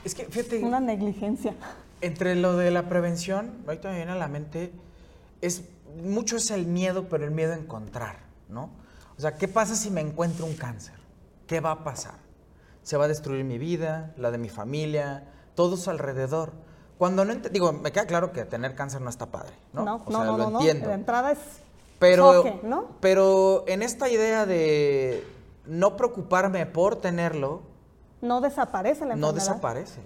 es que fíjate una negligencia. Entre lo de la prevención, ahorita me viene a la mente es mucho es el miedo, pero el miedo a encontrar, ¿no? O sea, ¿qué pasa si me encuentro un cáncer? ¿Qué va a pasar? Se va a destruir mi vida, la de mi familia, todos alrededor. Cuando no digo, me queda claro que tener cáncer no está padre, ¿no? No, o sea, no, lo entiendo. entrada es pero, ¿no? Pero en esta idea de no preocuparme por tenerlo, no desaparece la enfermedad. No desaparece.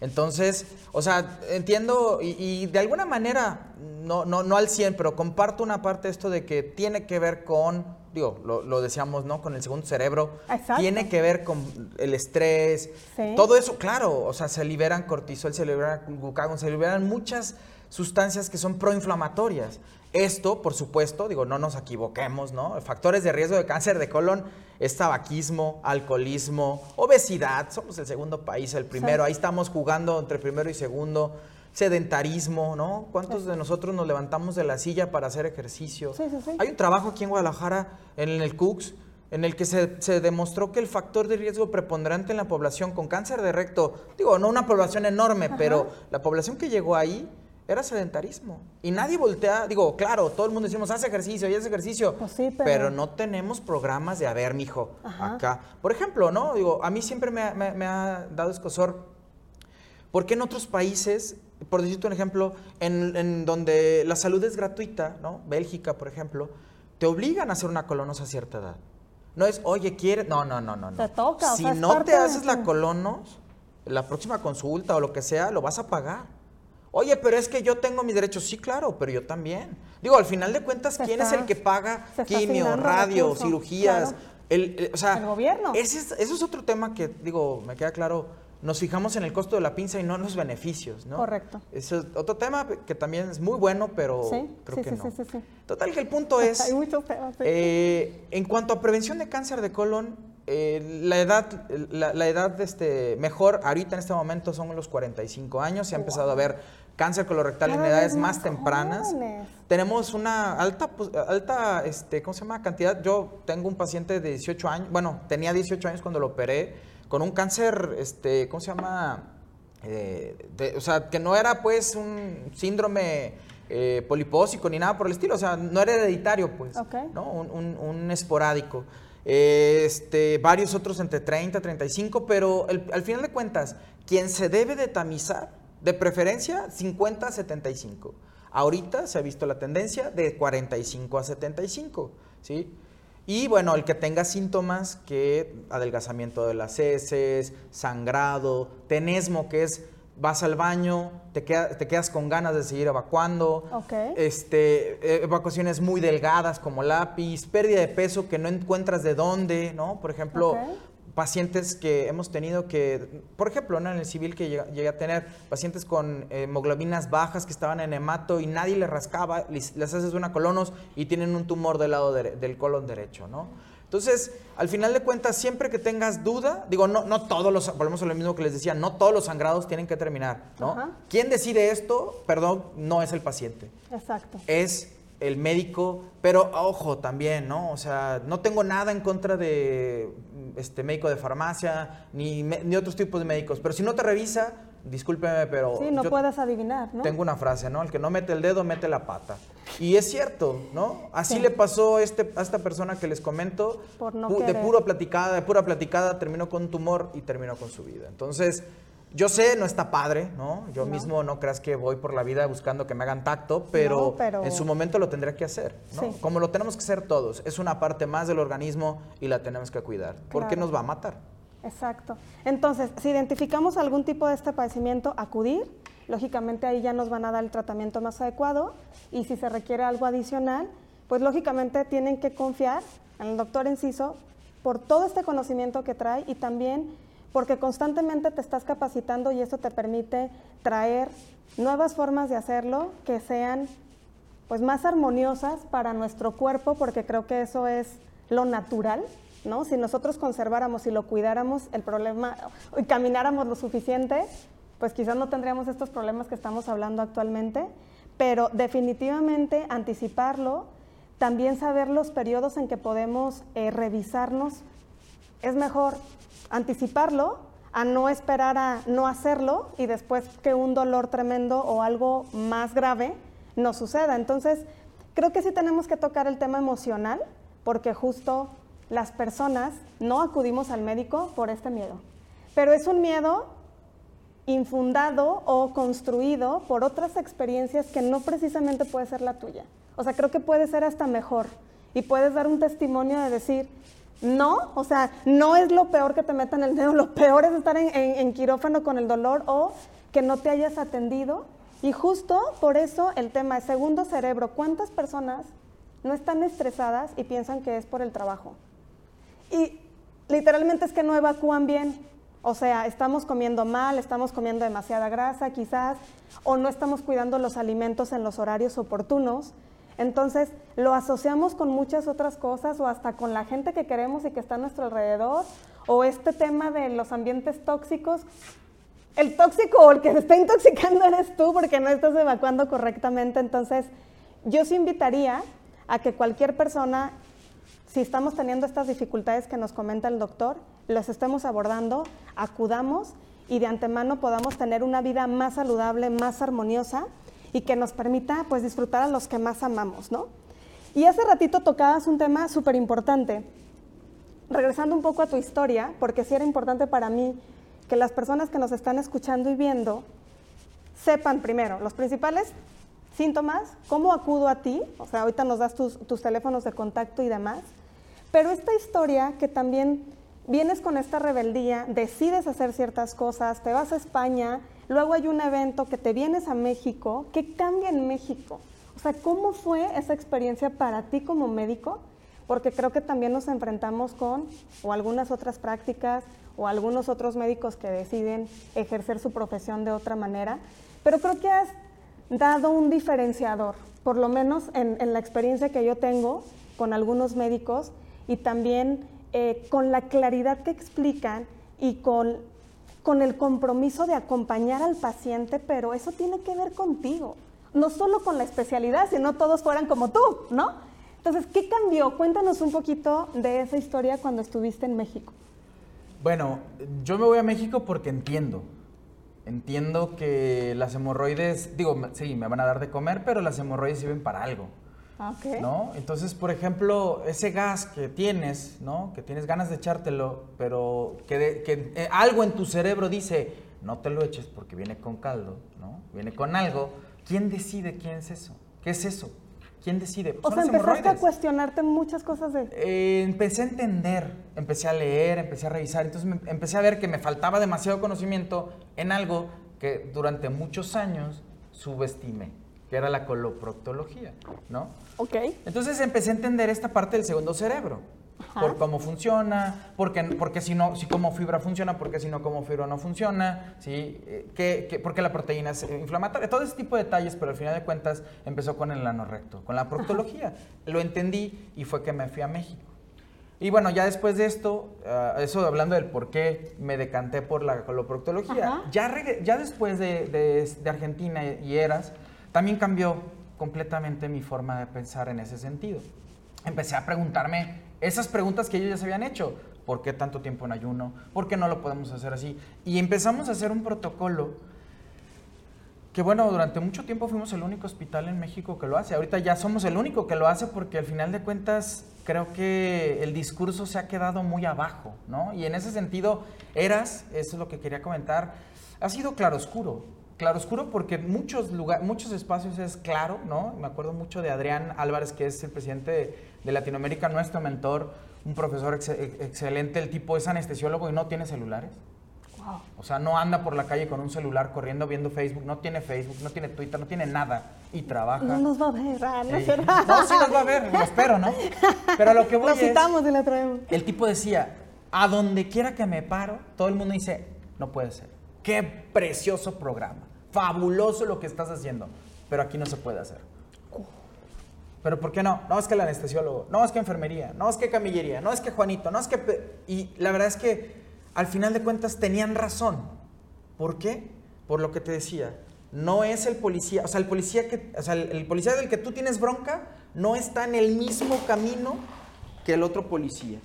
Entonces, o sea, entiendo y, de alguna manera, no, no, no al 100, pero comparto una parte de esto de que tiene que ver con, digo, lo, decíamos, ¿no? Con el segundo cerebro. Exacto. Tiene que ver con el estrés. Todo eso, claro, o sea, se liberan cortisol, se liberan glucagón, se liberan muchas sustancias que son proinflamatorias. Esto, por supuesto, digo, no nos equivoquemos, ¿no? Factores de riesgo de cáncer de colon es tabaquismo, alcoholismo, obesidad, somos el segundo país, el primero, ahí estamos jugando entre primero y segundo, sedentarismo, ¿no? ¿Cuántos de nosotros nos levantamos de la silla para hacer ejercicio? Sí, sí, sí. Hay un trabajo aquí en Guadalajara, en el CUCS, en el que se, se, demostró que el factor de riesgo preponderante en la población con cáncer de recto, digo, no una población enorme, pero la población que llegó ahí era sedentarismo. Y nadie voltea, digo, claro, todo el mundo decimos, haz ejercicio y haz ejercicio. Pues pero... no tenemos programas de, a ver, mijo, acá. Por ejemplo, ¿no? Digo, a mí siempre me, ha dado escosor, ¿por qué en otros países, por decirte un ejemplo, en, donde la salud es gratuita, ¿no? Bélgica, por ejemplo, te obligan a hacer una colonos a cierta edad. No es, oye, quiere. No, no, no, no. Te toca. Si no te haces la colonos, la próxima consulta o lo que sea, lo vas a pagar. Oye, pero es que yo tengo mis derechos. Sí, claro, pero yo también. Digo, al final de cuentas, ¿quién es el que paga quimio, radio, cirugías? El, o sea, el gobierno. Ese es, eso es otro tema que, digo, me queda claro, nos fijamos en el costo de la pinza y no en los beneficios, ¿no? Correcto. Eso es otro tema que también es muy bueno, pero creo que no. Sí, sí, Total, que el punto es... Hay muchos temas. Eh, en cuanto a prevención de cáncer de colon, eh, la edad, la, edad este, mejor ahorita en este momento son los 45 años. Se ha empezado a ver cáncer colorectal en edades más, tempranas. Tenemos una alta, pues, alta este, ¿cómo se llama? Cantidad. Yo tengo un paciente de 18 años, bueno, tenía 18 años cuando lo operé, con un cáncer, este, ¿cómo se llama? Eh, o sea, que no era pues un síndrome eh, polipósico ni nada por el estilo, o sea, no era hereditario, pues, ¿no? Un, un, esporádico. este, varios otros entre 30 y 35, pero al final de cuentas, quien se debe de tamizar de preferencia 50 a 75. Ahorita se ha visto la tendencia de 45 a 75, ¿sí? Y bueno, el que tenga síntomas que adelgazamiento de las heces, sangrado, tenesmo, que es vas al baño, te, te quedas con ganas de seguir evacuando, este, eh, evacuaciones muy delgadas como lápiz, pérdida de peso que no encuentras de dónde, ¿no? Por ejemplo, pacientes que hemos tenido que, por ejemplo, en el civil que llegué a tener, pacientes con hemoglobinas bajas que estaban en hemato y nadie les rascaba, les, haces una colonos y tienen un tumor del lado del colon derecho, ¿no? Entonces, al final de cuentas, siempre que tengas duda, digo, no, no todos los, volvemos a lo mismo que les decía, no todos los sangrados tienen que terminar, ¿no? ¿Quién decide esto? Perdón, no es el paciente. Exacto. Es el médico, pero ojo también, ¿no? O sea, no tengo nada en contra de este médico de farmacia, ni, ni otros tipos de médicos, pero si no te revisa, discúlpeme, pero... Sí, no puedes adivinar, ¿no? Tengo una frase, ¿no? El que no mete el dedo, mete la pata. Y es cierto, ¿no? Así le pasó a, este, a esta persona que les comento, Por no de pura platicada, de pura platicada, terminó con un tumor y terminó con su vida. Entonces, yo sé, no está padre, ¿no? Yo mismo no creas que voy por la vida buscando que me hagan tacto, pero, en su momento lo tendría que hacer, ¿no? Como lo tenemos que hacer todos. Es una parte más del organismo y la tenemos que cuidar, porque nos va a matar. Exacto. Entonces, si identificamos algún tipo de este padecimiento, acudir. Lógicamente ahí ya nos van a dar el tratamiento más adecuado y si se requiere algo adicional, pues lógicamente tienen que confiar en el doctor Enciso por todo este conocimiento que trae y también porque constantemente te estás capacitando y eso te permite traer nuevas formas de hacerlo que sean pues más armoniosas para nuestro cuerpo, porque creo que eso es lo natural, ¿no? Si nosotros conserváramos y lo cuidáramos el problema y camináramos lo suficiente, pues quizás no tendríamos estos problemas que estamos hablando actualmente, pero definitivamente anticiparlo, también saber los periodos en que podemos eh, revisarnos, es mejor anticiparlo a no esperar a no hacerlo y después que un dolor tremendo o algo más grave no suceda. Entonces, creo que sí tenemos que tocar el tema emocional porque justo las personas no acudimos al médico por este miedo. Pero es un miedo infundado o construido por otras experiencias que no precisamente puede ser la tuya. O sea, creo que puede ser hasta mejor y puedes dar un testimonio de decir, no, o sea, no es lo peor que te metan el dedo, lo peor es estar en, quirófano con el dolor o que no te hayas atendido. Y justo por eso el tema es segundo cerebro. ¿Cuántas personas no están estresadas y piensan que es por el trabajo? Y literalmente es que no evacúan bien. O sea, estamos comiendo mal, estamos comiendo demasiada grasa quizás, o no estamos cuidando los alimentos en los horarios oportunos. Entonces lo asociamos con muchas otras cosas o hasta con la gente que queremos y que está a nuestro alrededor o este tema de los ambientes tóxicos. El tóxico o el que se está intoxicando eres tú porque no estás evacuando correctamente. Entonces yo sí invitaría a que cualquier persona, si estamos teniendo estas dificultades que nos comenta el doctor, las estemos abordando, acudamos y de antemano podamos tener una vida más saludable, más armoniosa y que nos permita pues disfrutar a los que más amamos, ¿no? Y hace ratito tocabas un tema súper importante. Regresando un poco a tu historia, porque sí era importante para mí que las personas que nos están escuchando y viendo sepan primero los principales síntomas, cómo acudo a ti, o sea, ahorita nos das tus, tus teléfonos de contacto y demás, pero esta historia que también vienes con esta rebeldía, decides hacer ciertas cosas, te vas a España, luego hay un evento que te vienes a México, ¿qué cambia en México? O sea, ¿cómo fue esa experiencia para ti como médico? Porque creo que también nos enfrentamos con o algunas otras prácticas o algunos otros médicos que deciden ejercer su profesión de otra manera, pero creo que has dado un diferenciador, por lo menos en, la experiencia que yo tengo con algunos médicos y también eh, con la claridad que explican y con, con el compromiso de acompañar al paciente, pero eso tiene que ver contigo, no solo con la especialidad, sino todos fueran como tú, ¿no? Entonces, ¿qué cambió? Cuéntanos un poquito de esa historia cuando estuviste en México. Bueno, yo me voy a México porque entiendo. Entiendo que las hemorroides, digo, sí, me van a dar de comer, pero las hemorroides sirven para algo. Okay. ¿No? Entonces, por ejemplo, ese gas que tienes, ¿no? Que tienes ganas de echártelo, pero que, que eh, algo en tu cerebro dice, no te lo eches porque viene con caldo, ¿no? Viene con algo. ¿Quién decide quién es eso? ¿Qué es eso? ¿Quién decide? o sea, empezaste a cuestionarte muchas cosas de... Eh, empecé a entender, empecé a leer, empecé a revisar, entonces empecé a ver que me faltaba demasiado conocimiento en algo que durante muchos años subestimé, que era la coloproctología, ¿no? Ok. Entonces empecé a entender esta parte del segundo cerebro por cómo funciona, porque, porque si no, si como fibra funciona, porque si no como fibra no funciona, ¿sí? Eh, que, porque la proteína es inflamatoria, todo ese tipo de detalles, pero al final de cuentas empezó con el anorrecto, con la proctología. Lo entendí y fue que me fui a México. Y bueno, ya después de esto, uh, eso hablando del por qué me decanté por la coloproctología, ya, ya después de, de, de Argentina y Eras, también cambió completamente mi forma de pensar en ese sentido. Empecé a preguntarme esas preguntas que ellos ya se habían hecho. ¿Por qué tanto tiempo en ayuno? ¿Por qué no lo podemos hacer así? Y empezamos a hacer un protocolo que bueno, durante mucho tiempo fuimos el único hospital en México que lo hace. Ahorita ya somos el único que lo hace porque al final de cuentas creo que el discurso se ha quedado muy abajo, ¿no? Y en ese sentido, Eras, eso es lo que quería comentar, ha sido claroscuro. Claroscuro porque muchos, muchos espacios es claro, ¿no? Me acuerdo mucho de Adrián Álvarez, que es el presidente de, Latinoamérica, nuestro mentor, un profesor excelente, el tipo es anestesiólogo y no tiene celulares. Wow. O sea, no anda por la calle con un celular corriendo viendo Facebook, no tiene Facebook, no tiene Twitter, no tiene nada y trabaja. No nos va a ver, ¿no? no, sí nos va a ver, lo espero, ¿no? Pero lo que voy lo citamos y lo traemos. El tipo decía, a donde quiera que me paro, todo el mundo dice, no puede ser. Qué precioso programa, fabuloso lo que estás haciendo, pero aquí no se puede hacer. ¿Pero por qué no? No es que el anestesiólogo, no es que enfermería, no es que camillería, no es que Juanito, no es que... Y la verdad es que al final de cuentas tenían razón. ¿Por qué? Por lo que te decía. No es el policía, o sea, el policía, que, o sea, el, policía del que tú tienes bronca no está en el mismo camino que el otro policía.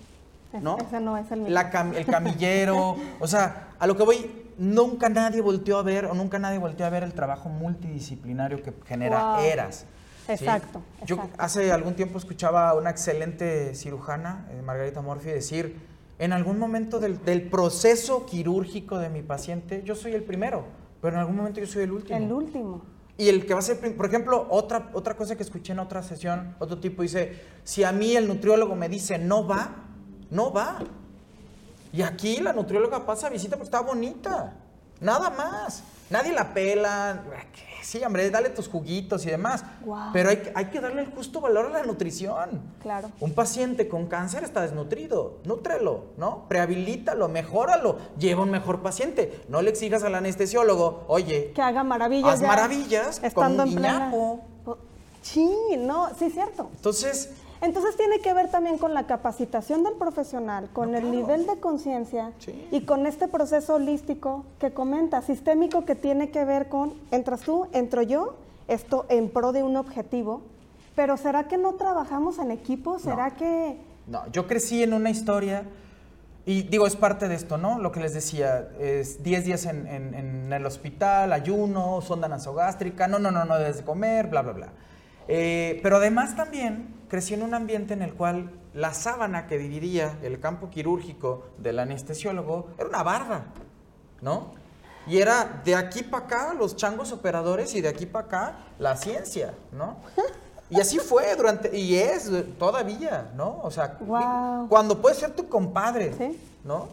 ¿no? Ese no es el mismo. el camillero, o sea, a lo que voy, nunca nadie volteó a ver o nunca nadie volteó a ver el trabajo multidisciplinario que genera ERAS. Exacto, Yo hace algún tiempo escuchaba a una excelente cirujana, eh, Margarita Morfi, decir, en algún momento del, proceso quirúrgico de mi paciente, yo soy el primero, pero en algún momento yo soy el último. El último. Y el que va a ser, por ejemplo, otra, otra cosa que escuché en otra sesión, otro tipo dice, si a mí el nutriólogo me dice no va, no va. Y aquí la nutrióloga pasa visita porque está bonita, nada más. Nadie la pela, sí, hombre, dale tus juguitos y demás. Pero hay, hay, que darle el justo valor a la nutrición. Claro. Un paciente con cáncer está desnutrido. Nútrelo, ¿no? Prehabilítalo, mejóralo. Lleva un mejor paciente. No le exijas al anestesiólogo, oye. Que haga maravillas. Haz maravillas estando con un en Sí, no, sí, es cierto. Entonces, entonces tiene que ver también con la capacitación del profesional, con el nivel de conciencia y con este proceso holístico que comenta, sistémico que tiene que ver con, entras tú, entro yo, esto en pro de un objetivo, pero ¿será que no trabajamos en equipo? ¿Será que...? No, yo crecí en una historia... Y digo, es parte de esto, ¿no? Lo que les decía, es 10 días en, el hospital, ayuno, sonda nasogástrica, no, no, no, no debes de comer, bla, bla, bla. Eh, pero además también crecí en un ambiente en el cual la sábana que dividiría el campo quirúrgico del anestesiólogo era una barda, ¿no? Y era de aquí para acá los changos operadores y de aquí para acá la ciencia, ¿no? Y así fue durante, y es todavía, ¿no? O sea, cuando puede ser tu compadre, ¿no?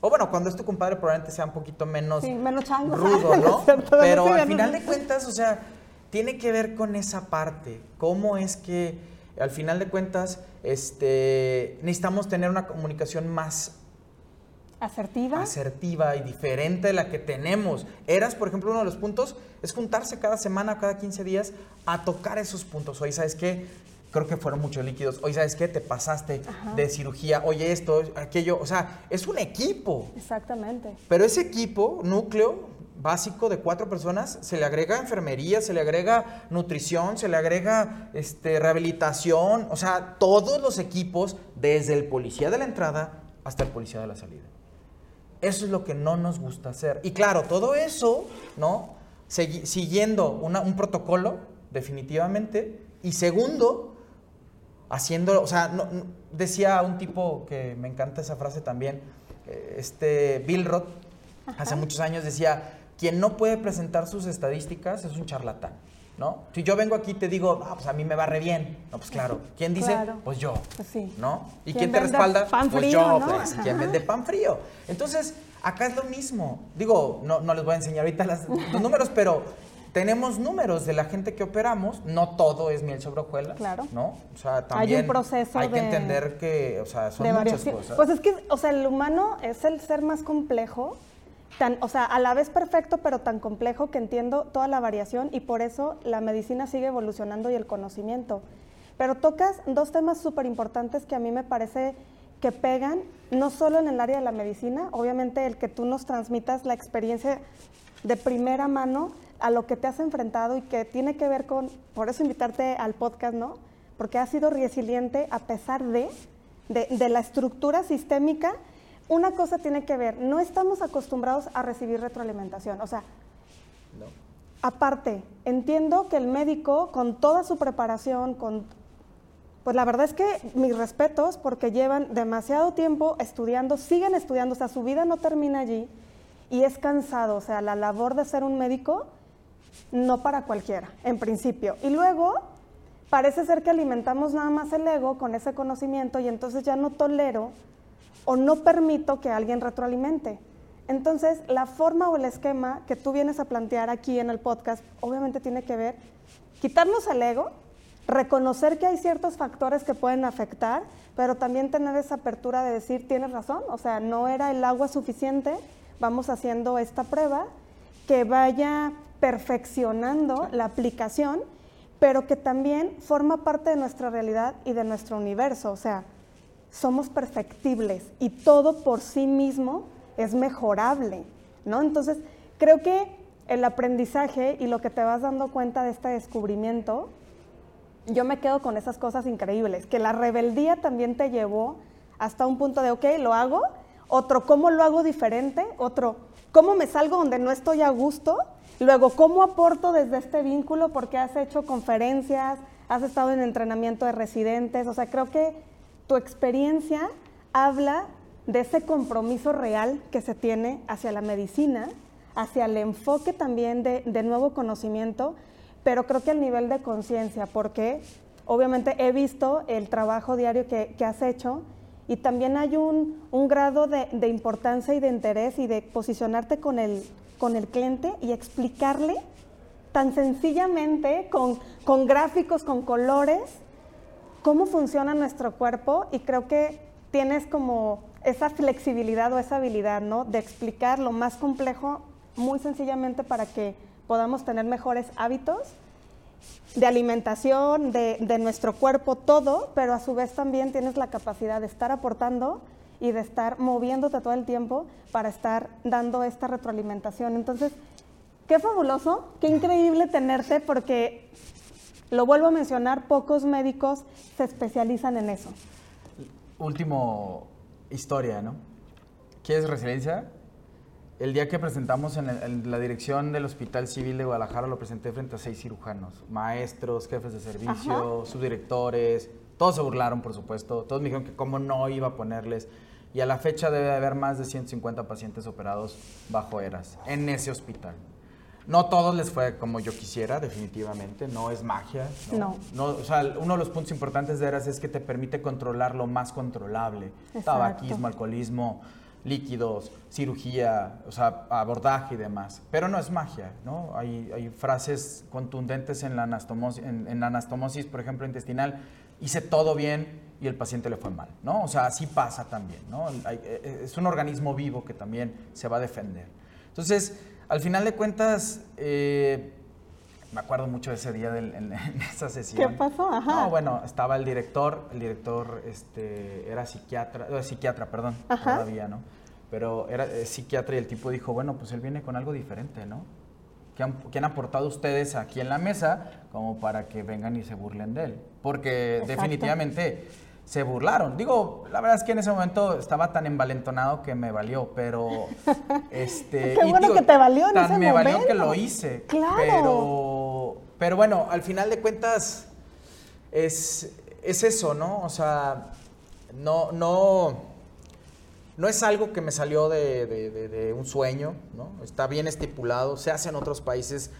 O bueno, cuando es tu compadre probablemente sea un poquito menos, Sí, menos chango. rudo, ¿no? Pero al final de cuentas, o sea, tiene que ver con esa parte. ¿Cómo es que al final de cuentas este, necesitamos tener una comunicación más Asertiva. asertiva y diferente de la que tenemos. Eras, por ejemplo, uno de los puntos es juntarse cada semana, cada 15 días a tocar esos puntos. Hoy, ¿sabes qué? Creo que fueron muchos líquidos. Hoy, ¿sabes qué? Te pasaste de cirugía. Oye, esto, aquello. O sea, es un equipo. Exactamente. Pero ese equipo, núcleo básico de cuatro personas, se le agrega enfermería, se le agrega nutrición, se le agrega este, rehabilitación, o sea, todos los equipos, desde el policía de la entrada hasta el policía de la salida. Eso es lo que no nos gusta hacer. Y claro, todo eso, ¿no? Segui- siguiendo una- un protocolo, definitivamente. Y segundo, haciendo, o sea, no- no- decía un tipo que me encanta esa frase también, eh, este Bill Roth, hace muchos años decía, quien no puede presentar sus estadísticas es un charlatán, ¿no? Si yo vengo aquí y te digo, ah, pues a mí me va re bien, no, pues claro, ¿quién dice? Claro. Pues yo, Pues sí. ¿no? ¿Y ¿Quién te respalda? pan pues frío, yo, no? pues, ¿quién vende pan frío? Entonces, acá es lo mismo. Digo, no, no les voy a enseñar ahorita las- los números, pero tenemos números de la gente que operamos. No todo es miel sobre hojuelas, Claro. ¿no? O sea, Hay un también proceso hay que de- entender que, o sea, son muchas cosas. Pues es que, o sea, el humano es el ser más complejo, tan, o sea, a la vez perfecto, pero tan complejo que entiendo toda la variación y por eso la medicina sigue evolucionando y el conocimiento. Pero tocas dos temas súper importantes que a mí me parece que pegan, no solo en el área de la medicina, obviamente el que tú nos transmitas la experiencia de primera mano a lo que te has enfrentado y que tiene que ver con, por eso invitarte al podcast, ¿no? Porque has sido resiliente a pesar de, de, de la estructura sistémica. Una cosa tiene que ver, no estamos acostumbrados a recibir retroalimentación, o sea, ¿no? Aparte, entiendo que el médico, con toda su preparación, con, pues la verdad es que mis respetos, porque llevan demasiado tiempo estudiando, siguen estudiando, o sea, su vida no termina allí y es cansado, o sea, la labor de ser un médico no para cualquiera, en principio. Y luego, parece ser que alimentamos nada más el ego con ese conocimiento y entonces ya no tolero o no permito que alguien retroalimente. Entonces, la forma o el esquema que tú vienes a plantear aquí en el podcast, obviamente tiene que ver quitarnos el ego, reconocer que hay ciertos factores que pueden afectar, pero también tener esa apertura de decir, tienes razón, o sea, no era el agua suficiente, vamos haciendo esta prueba que vaya perfeccionando la aplicación, pero que también forma parte de nuestra realidad y de nuestro universo, o sea, somos perfectibles y todo por sí mismo es mejorable, ¿no? Entonces, creo que el aprendizaje y lo que te vas dando cuenta de este descubrimiento, yo me quedo con esas cosas increíbles, que la rebeldía también te llevó hasta un punto de, ok, lo hago, otro, ¿cómo lo hago diferente? Otro, ¿cómo me salgo donde no estoy a gusto? Luego, ¿cómo aporto desde este vínculo? Porque has hecho conferencias, has estado en entrenamiento de residentes, o sea, creo que tu experiencia habla de ese compromiso real que se tiene hacia la medicina, hacia el enfoque también de, de nuevo conocimiento, pero creo que el nivel de conciencia, porque obviamente he visto el trabajo diario que, que has hecho y también hay un, un grado de, de importancia y de interés y de posicionarte con el, con el cliente y explicarle tan sencillamente, con, con gráficos, con colores, cómo funciona nuestro cuerpo y creo que tienes como esa flexibilidad o esa habilidad, ¿no? De explicar lo más complejo muy sencillamente para que podamos tener mejores hábitos de alimentación, de, de nuestro cuerpo, todo, pero a su vez también tienes la capacidad de estar aportando y de estar moviéndote todo el tiempo para estar dando esta retroalimentación. Entonces, qué fabuloso, qué increíble tenerte porque lo vuelvo a mencionar, pocos médicos se especializan en eso. Último historia, ¿no? ¿Quieres resiliencia? El día que presentamos en, el- en la dirección del Hospital Civil de Guadalajara lo presenté frente a seis cirujanos, maestros, jefes de servicio, subdirectores, todos se burlaron, por supuesto, todos me dijeron que cómo no iba a ponerles. Y a la fecha debe haber más de 150 pacientes operados bajo ERAS en ese hospital. No todos les fue como yo quisiera, definitivamente, no es magia. No. No, o sea, uno de los puntos importantes de ERAS es que te permite controlar lo más controlable. Exacto. Tabaquismo, alcoholismo, líquidos, cirugía, o sea, abordaje y demás. Pero no es magia, ¿no? Hay, hay frases contundentes en la, anastomosis, en, la anastomosis, por ejemplo, intestinal, hice todo bien y el paciente le fue mal, ¿no? O sea, así pasa también, ¿no? Eh, eh, es un organismo vivo que también se va a defender. Entonces, al final de cuentas, eh, me acuerdo mucho de ese día en, esa sesión. ¿Qué pasó? Ajá. No, bueno, estaba el director, el director este, era psiquiatra, no, psiquiatra, perdón, todavía, ¿no? Pero era psiquiatra y el tipo dijo, bueno, pues él viene con algo diferente, ¿no? ¿Qué han, han, aportado ustedes aquí en la mesa como para que vengan y se burlen de él? Porque definitivamente se burlaron. Digo, la verdad es que en ese momento estaba tan envalentonado que me valió, pero este Qué bueno que te valió en tan ese me valió que lo hice. Claro. Pero, pero bueno, al final de cuentas es, es eso, ¿no? O sea, no, no, no es algo que me salió de, de un sueño, ¿no? Está bien estipulado, se hace en otros países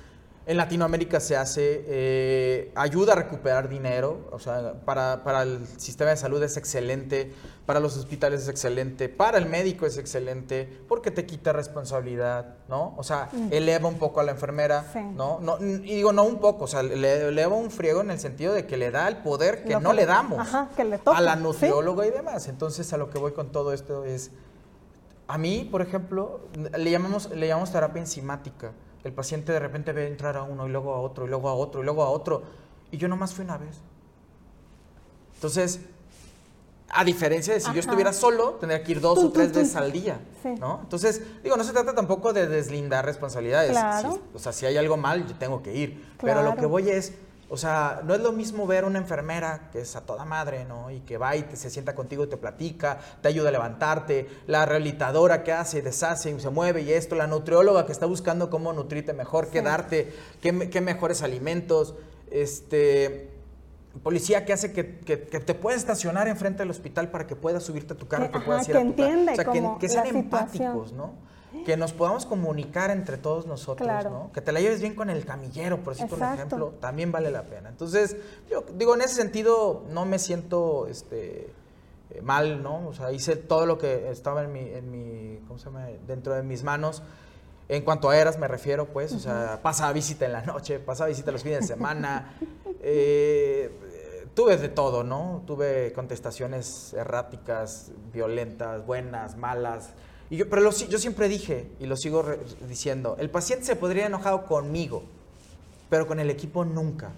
en Latinoamérica se hace, eh, ayuda a recuperar dinero, o sea, para, para, el sistema de salud es excelente, para los hospitales es excelente, para el médico es excelente, porque te quita responsabilidad, ¿no? O sea, mm. eleva un poco a la enfermera, ¿no? ¿no? Y digo, no un poco, o sea, le eleva un friego en el sentido de que le da el poder que no le damos que le a la nutrióloga y demás. Entonces, a lo que voy con todo esto es, a mí, por ejemplo, le llamamos, le llamamos terapia enzimática el paciente de repente ve entrar a uno y luego a otro y luego a otro y luego a otro. Y yo nomás fui una vez. Entonces, a diferencia de si yo estuviera solo, tendría que ir dos o tres veces al día. ¿no? Entonces, digo, no se trata tampoco de deslindar responsabilidades. o sea, si hay algo mal, yo tengo que ir. Pero lo que voy es, o sea, no es lo mismo ver una enfermera que es a toda madre, ¿no? Y que va y se sienta contigo y te platica, te ayuda a levantarte, la rehabilitadora que hace, deshace y se mueve y esto, la nutrióloga que está buscando cómo nutrirte mejor, qué darte, qué, mejores alimentos, este, policía que hace que, te pueda estacionar enfrente del hospital para que puedas subirte a tu carro, que, puedas ir a tu entiende O sea, que, sean empáticos, ¿no? Que nos podamos comunicar entre todos nosotros, ¿no? Que te la lleves bien con el camillero, por decir un ejemplo, también vale la pena. Entonces, yo digo, en ese sentido, no me siento este, eh, mal, ¿no? O sea, hice todo lo que estaba en mi, en mi ¿cómo se llama? Dentro de mis manos. En cuanto a eras me refiero, pues, o sea, pasaba visita en la noche, pasaba visita los fines de semana. Eh, tuve de todo, ¿no? Tuve contestaciones erráticas, violentas, buenas, malas yo, pero yo siempre dije, y lo sigo diciendo, el paciente se podría enojado conmigo, pero con el equipo nunca.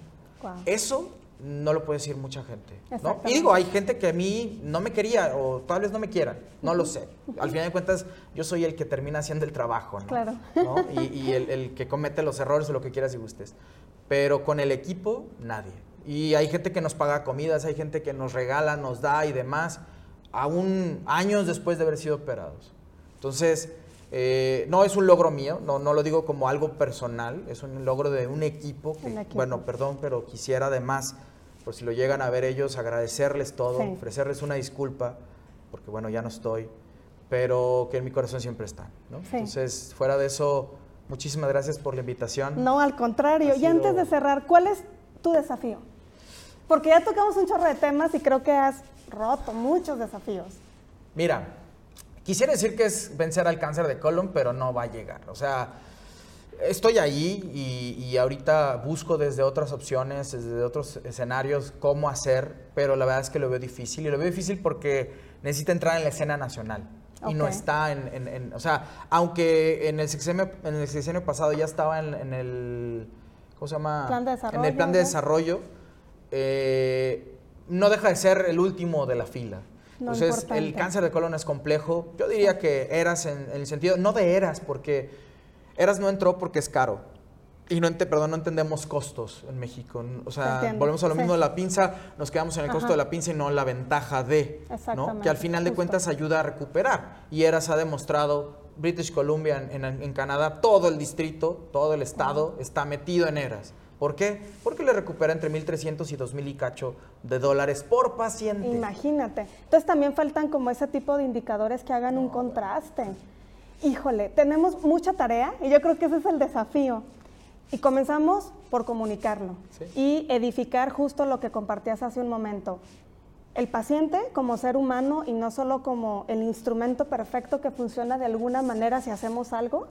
Eso no lo puede decir mucha gente. ¿no? Y digo, hay gente que a mí no me quería o tal vez no me quieran, no lo sé. Al final de cuentas, yo soy el que termina haciendo el trabajo, ¿no? Claro. Y, el, el, que comete los errores o lo que quieras y gustes. Pero con el equipo, nadie. Y hay gente que nos paga comidas, hay gente que nos regala, nos da y demás, aún años después de haber sido operados. Entonces, eh, no es un logro mío, no, no lo digo como algo personal, es un logro de un equipo que, bueno, perdón, pero quisiera además, por si lo llegan a ver ellos, agradecerles todo, ofrecerles una disculpa, porque bueno, ya no estoy, pero que en mi corazón siempre están, ¿no? Entonces, fuera de eso, muchísimas gracias por la invitación. No, al contrario. Y antes de cerrar, ¿cuál es tu desafío? Porque ya tocamos un chorro de temas y creo que has roto muchos desafíos. Mira, Quisiera decir que es vencer al cáncer de colon, pero no va a llegar. O sea, estoy ahí y, ahorita busco desde otras opciones, desde otros escenarios, cómo hacer, pero la verdad es que lo veo difícil. Y lo veo difícil porque necesita entrar en la escena nacional. Y no está en, O sea, aunque en el sexenio, en el pasado ya estaba en, el. ¿Cómo se llama? Plan de desarrollo, en el plan de desarrollo, eh, no deja de ser el último de la fila. Entonces, el cáncer de colon es complejo. Yo diría que eras en, el sentido, no de eras, porque eras no entró porque es caro. Y no, perdón, no entendemos costos en México. O sea, volvemos a lo mismo de la pinza, nos quedamos en el costo de la pinza y no la ventaja de, ¿no? Que al final de cuentas ayuda a recuperar. Y Eras ha demostrado, British Columbia en, Canadá, todo el distrito, todo el estado está metido en Eras. ¿Por qué? Porque le recupera entre 1.300 y 2.000 y cacho de dólares por paciente. Imagínate. Entonces también faltan como ese tipo de indicadores que hagan un contraste. Híjole, tenemos mucha tarea y yo creo que ese es el desafío. Y comenzamos por comunicarlo y edificar justo lo que compartías hace un momento. el paciente como ser humano y no solo como el instrumento perfecto que funciona de alguna manera si hacemos algo,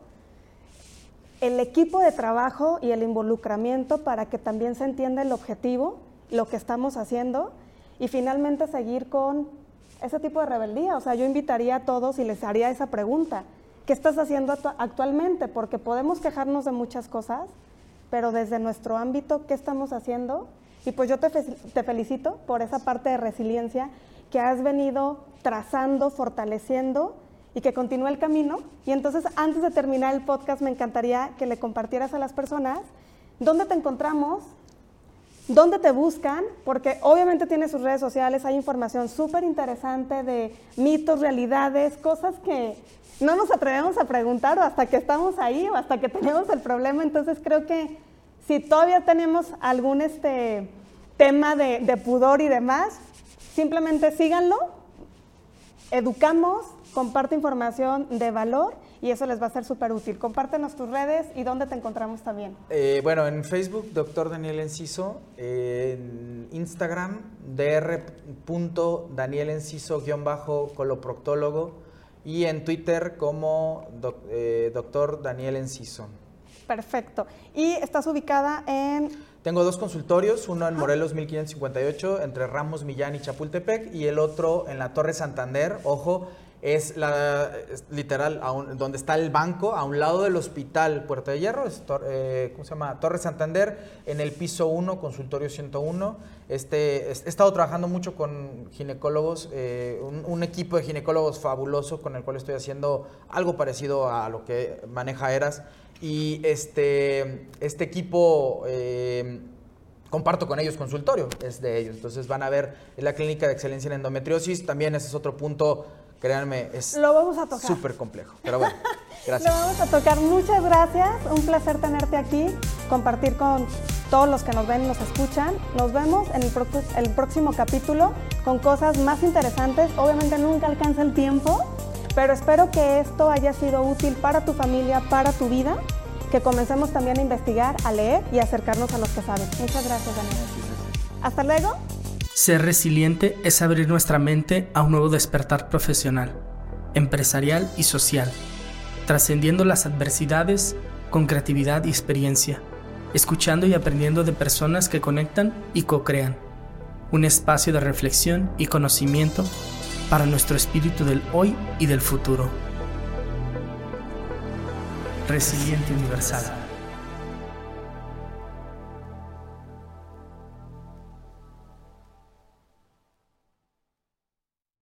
el equipo de trabajo y el involucramiento para que también se entienda el objetivo, lo que estamos haciendo y finalmente seguir con ese tipo de rebeldía. O sea, yo invitaría a todos y les haría esa pregunta. ¿Qué estás haciendo actualmente? Porque podemos quejarnos de muchas cosas, pero desde nuestro ámbito, ¿qué estamos haciendo? Y pues yo te, te felicito por esa parte de resiliencia que has venido trazando, fortaleciendo y que continúe el camino. Y entonces, antes de terminar el podcast, me encantaría que le compartieras a las personas dónde te encontramos, dónde te buscan, porque obviamente tiene sus redes sociales, hay información súper interesante de mitos, realidades, cosas que no nos atrevemos a preguntar hasta que estamos ahí o hasta que tenemos el problema. Entonces, creo que si todavía tenemos algún este, tema de, de pudor y demás, simplemente síganlo, educamos, comparte información de valor y eso les va a ser súper útil. Compártenos tus redes y dónde te encontramos también. Eh, bueno, en Facebook, doctor Daniel Enciso, en Instagram, dr.danielenciso-coloproctólogo y en Twitter como eh, doctor Daniel Enciso. Perfecto. ¿Y estás ubicada en...? Tengo dos consultorios, uno en Morelos 1558, entre Ramos, Millán y Chapultepec, y el otro en la Torre Santander, ojo, es la literal donde está el banco, a un lado del hospital Puerto de Hierro, eh, ¿cómo se llama? Torre Santander, en el piso 1, consultorio 101. Este, he estado trabajando mucho con ginecólogos, eh, un, equipo de ginecólogos fabuloso con el cual estoy haciendo algo parecido a lo que maneja Eras. Y este, este equipo... Eh, comparto con ellos consultorio, es de ellos. Entonces van a ver la clínica de excelencia en endometriosis. También ese es otro punto créanme, es súper complejo. Pero bueno, gracias. Lo vamos a tocar. Muchas gracias. Un placer tenerte aquí, compartir con todos los que nos ven y nos escuchan. Nos vemos en el, el próximo capítulo con cosas más interesantes. Obviamente nunca alcanza el tiempo, pero espero que esto haya sido útil para tu familia, para tu vida, que comencemos también a investigar, a leer y acercarnos a los que saben. Muchas gracias, Daniel. Hasta luego. Ser resiliente es abrir nuestra mente a un nuevo despertar profesional, empresarial y social, trascendiendo las adversidades con creatividad y experiencia, escuchando y aprendiendo de personas que conectan y co-crean. Un espacio de reflexión y conocimiento para nuestro espíritu del hoy y del futuro. Resiliente Universal.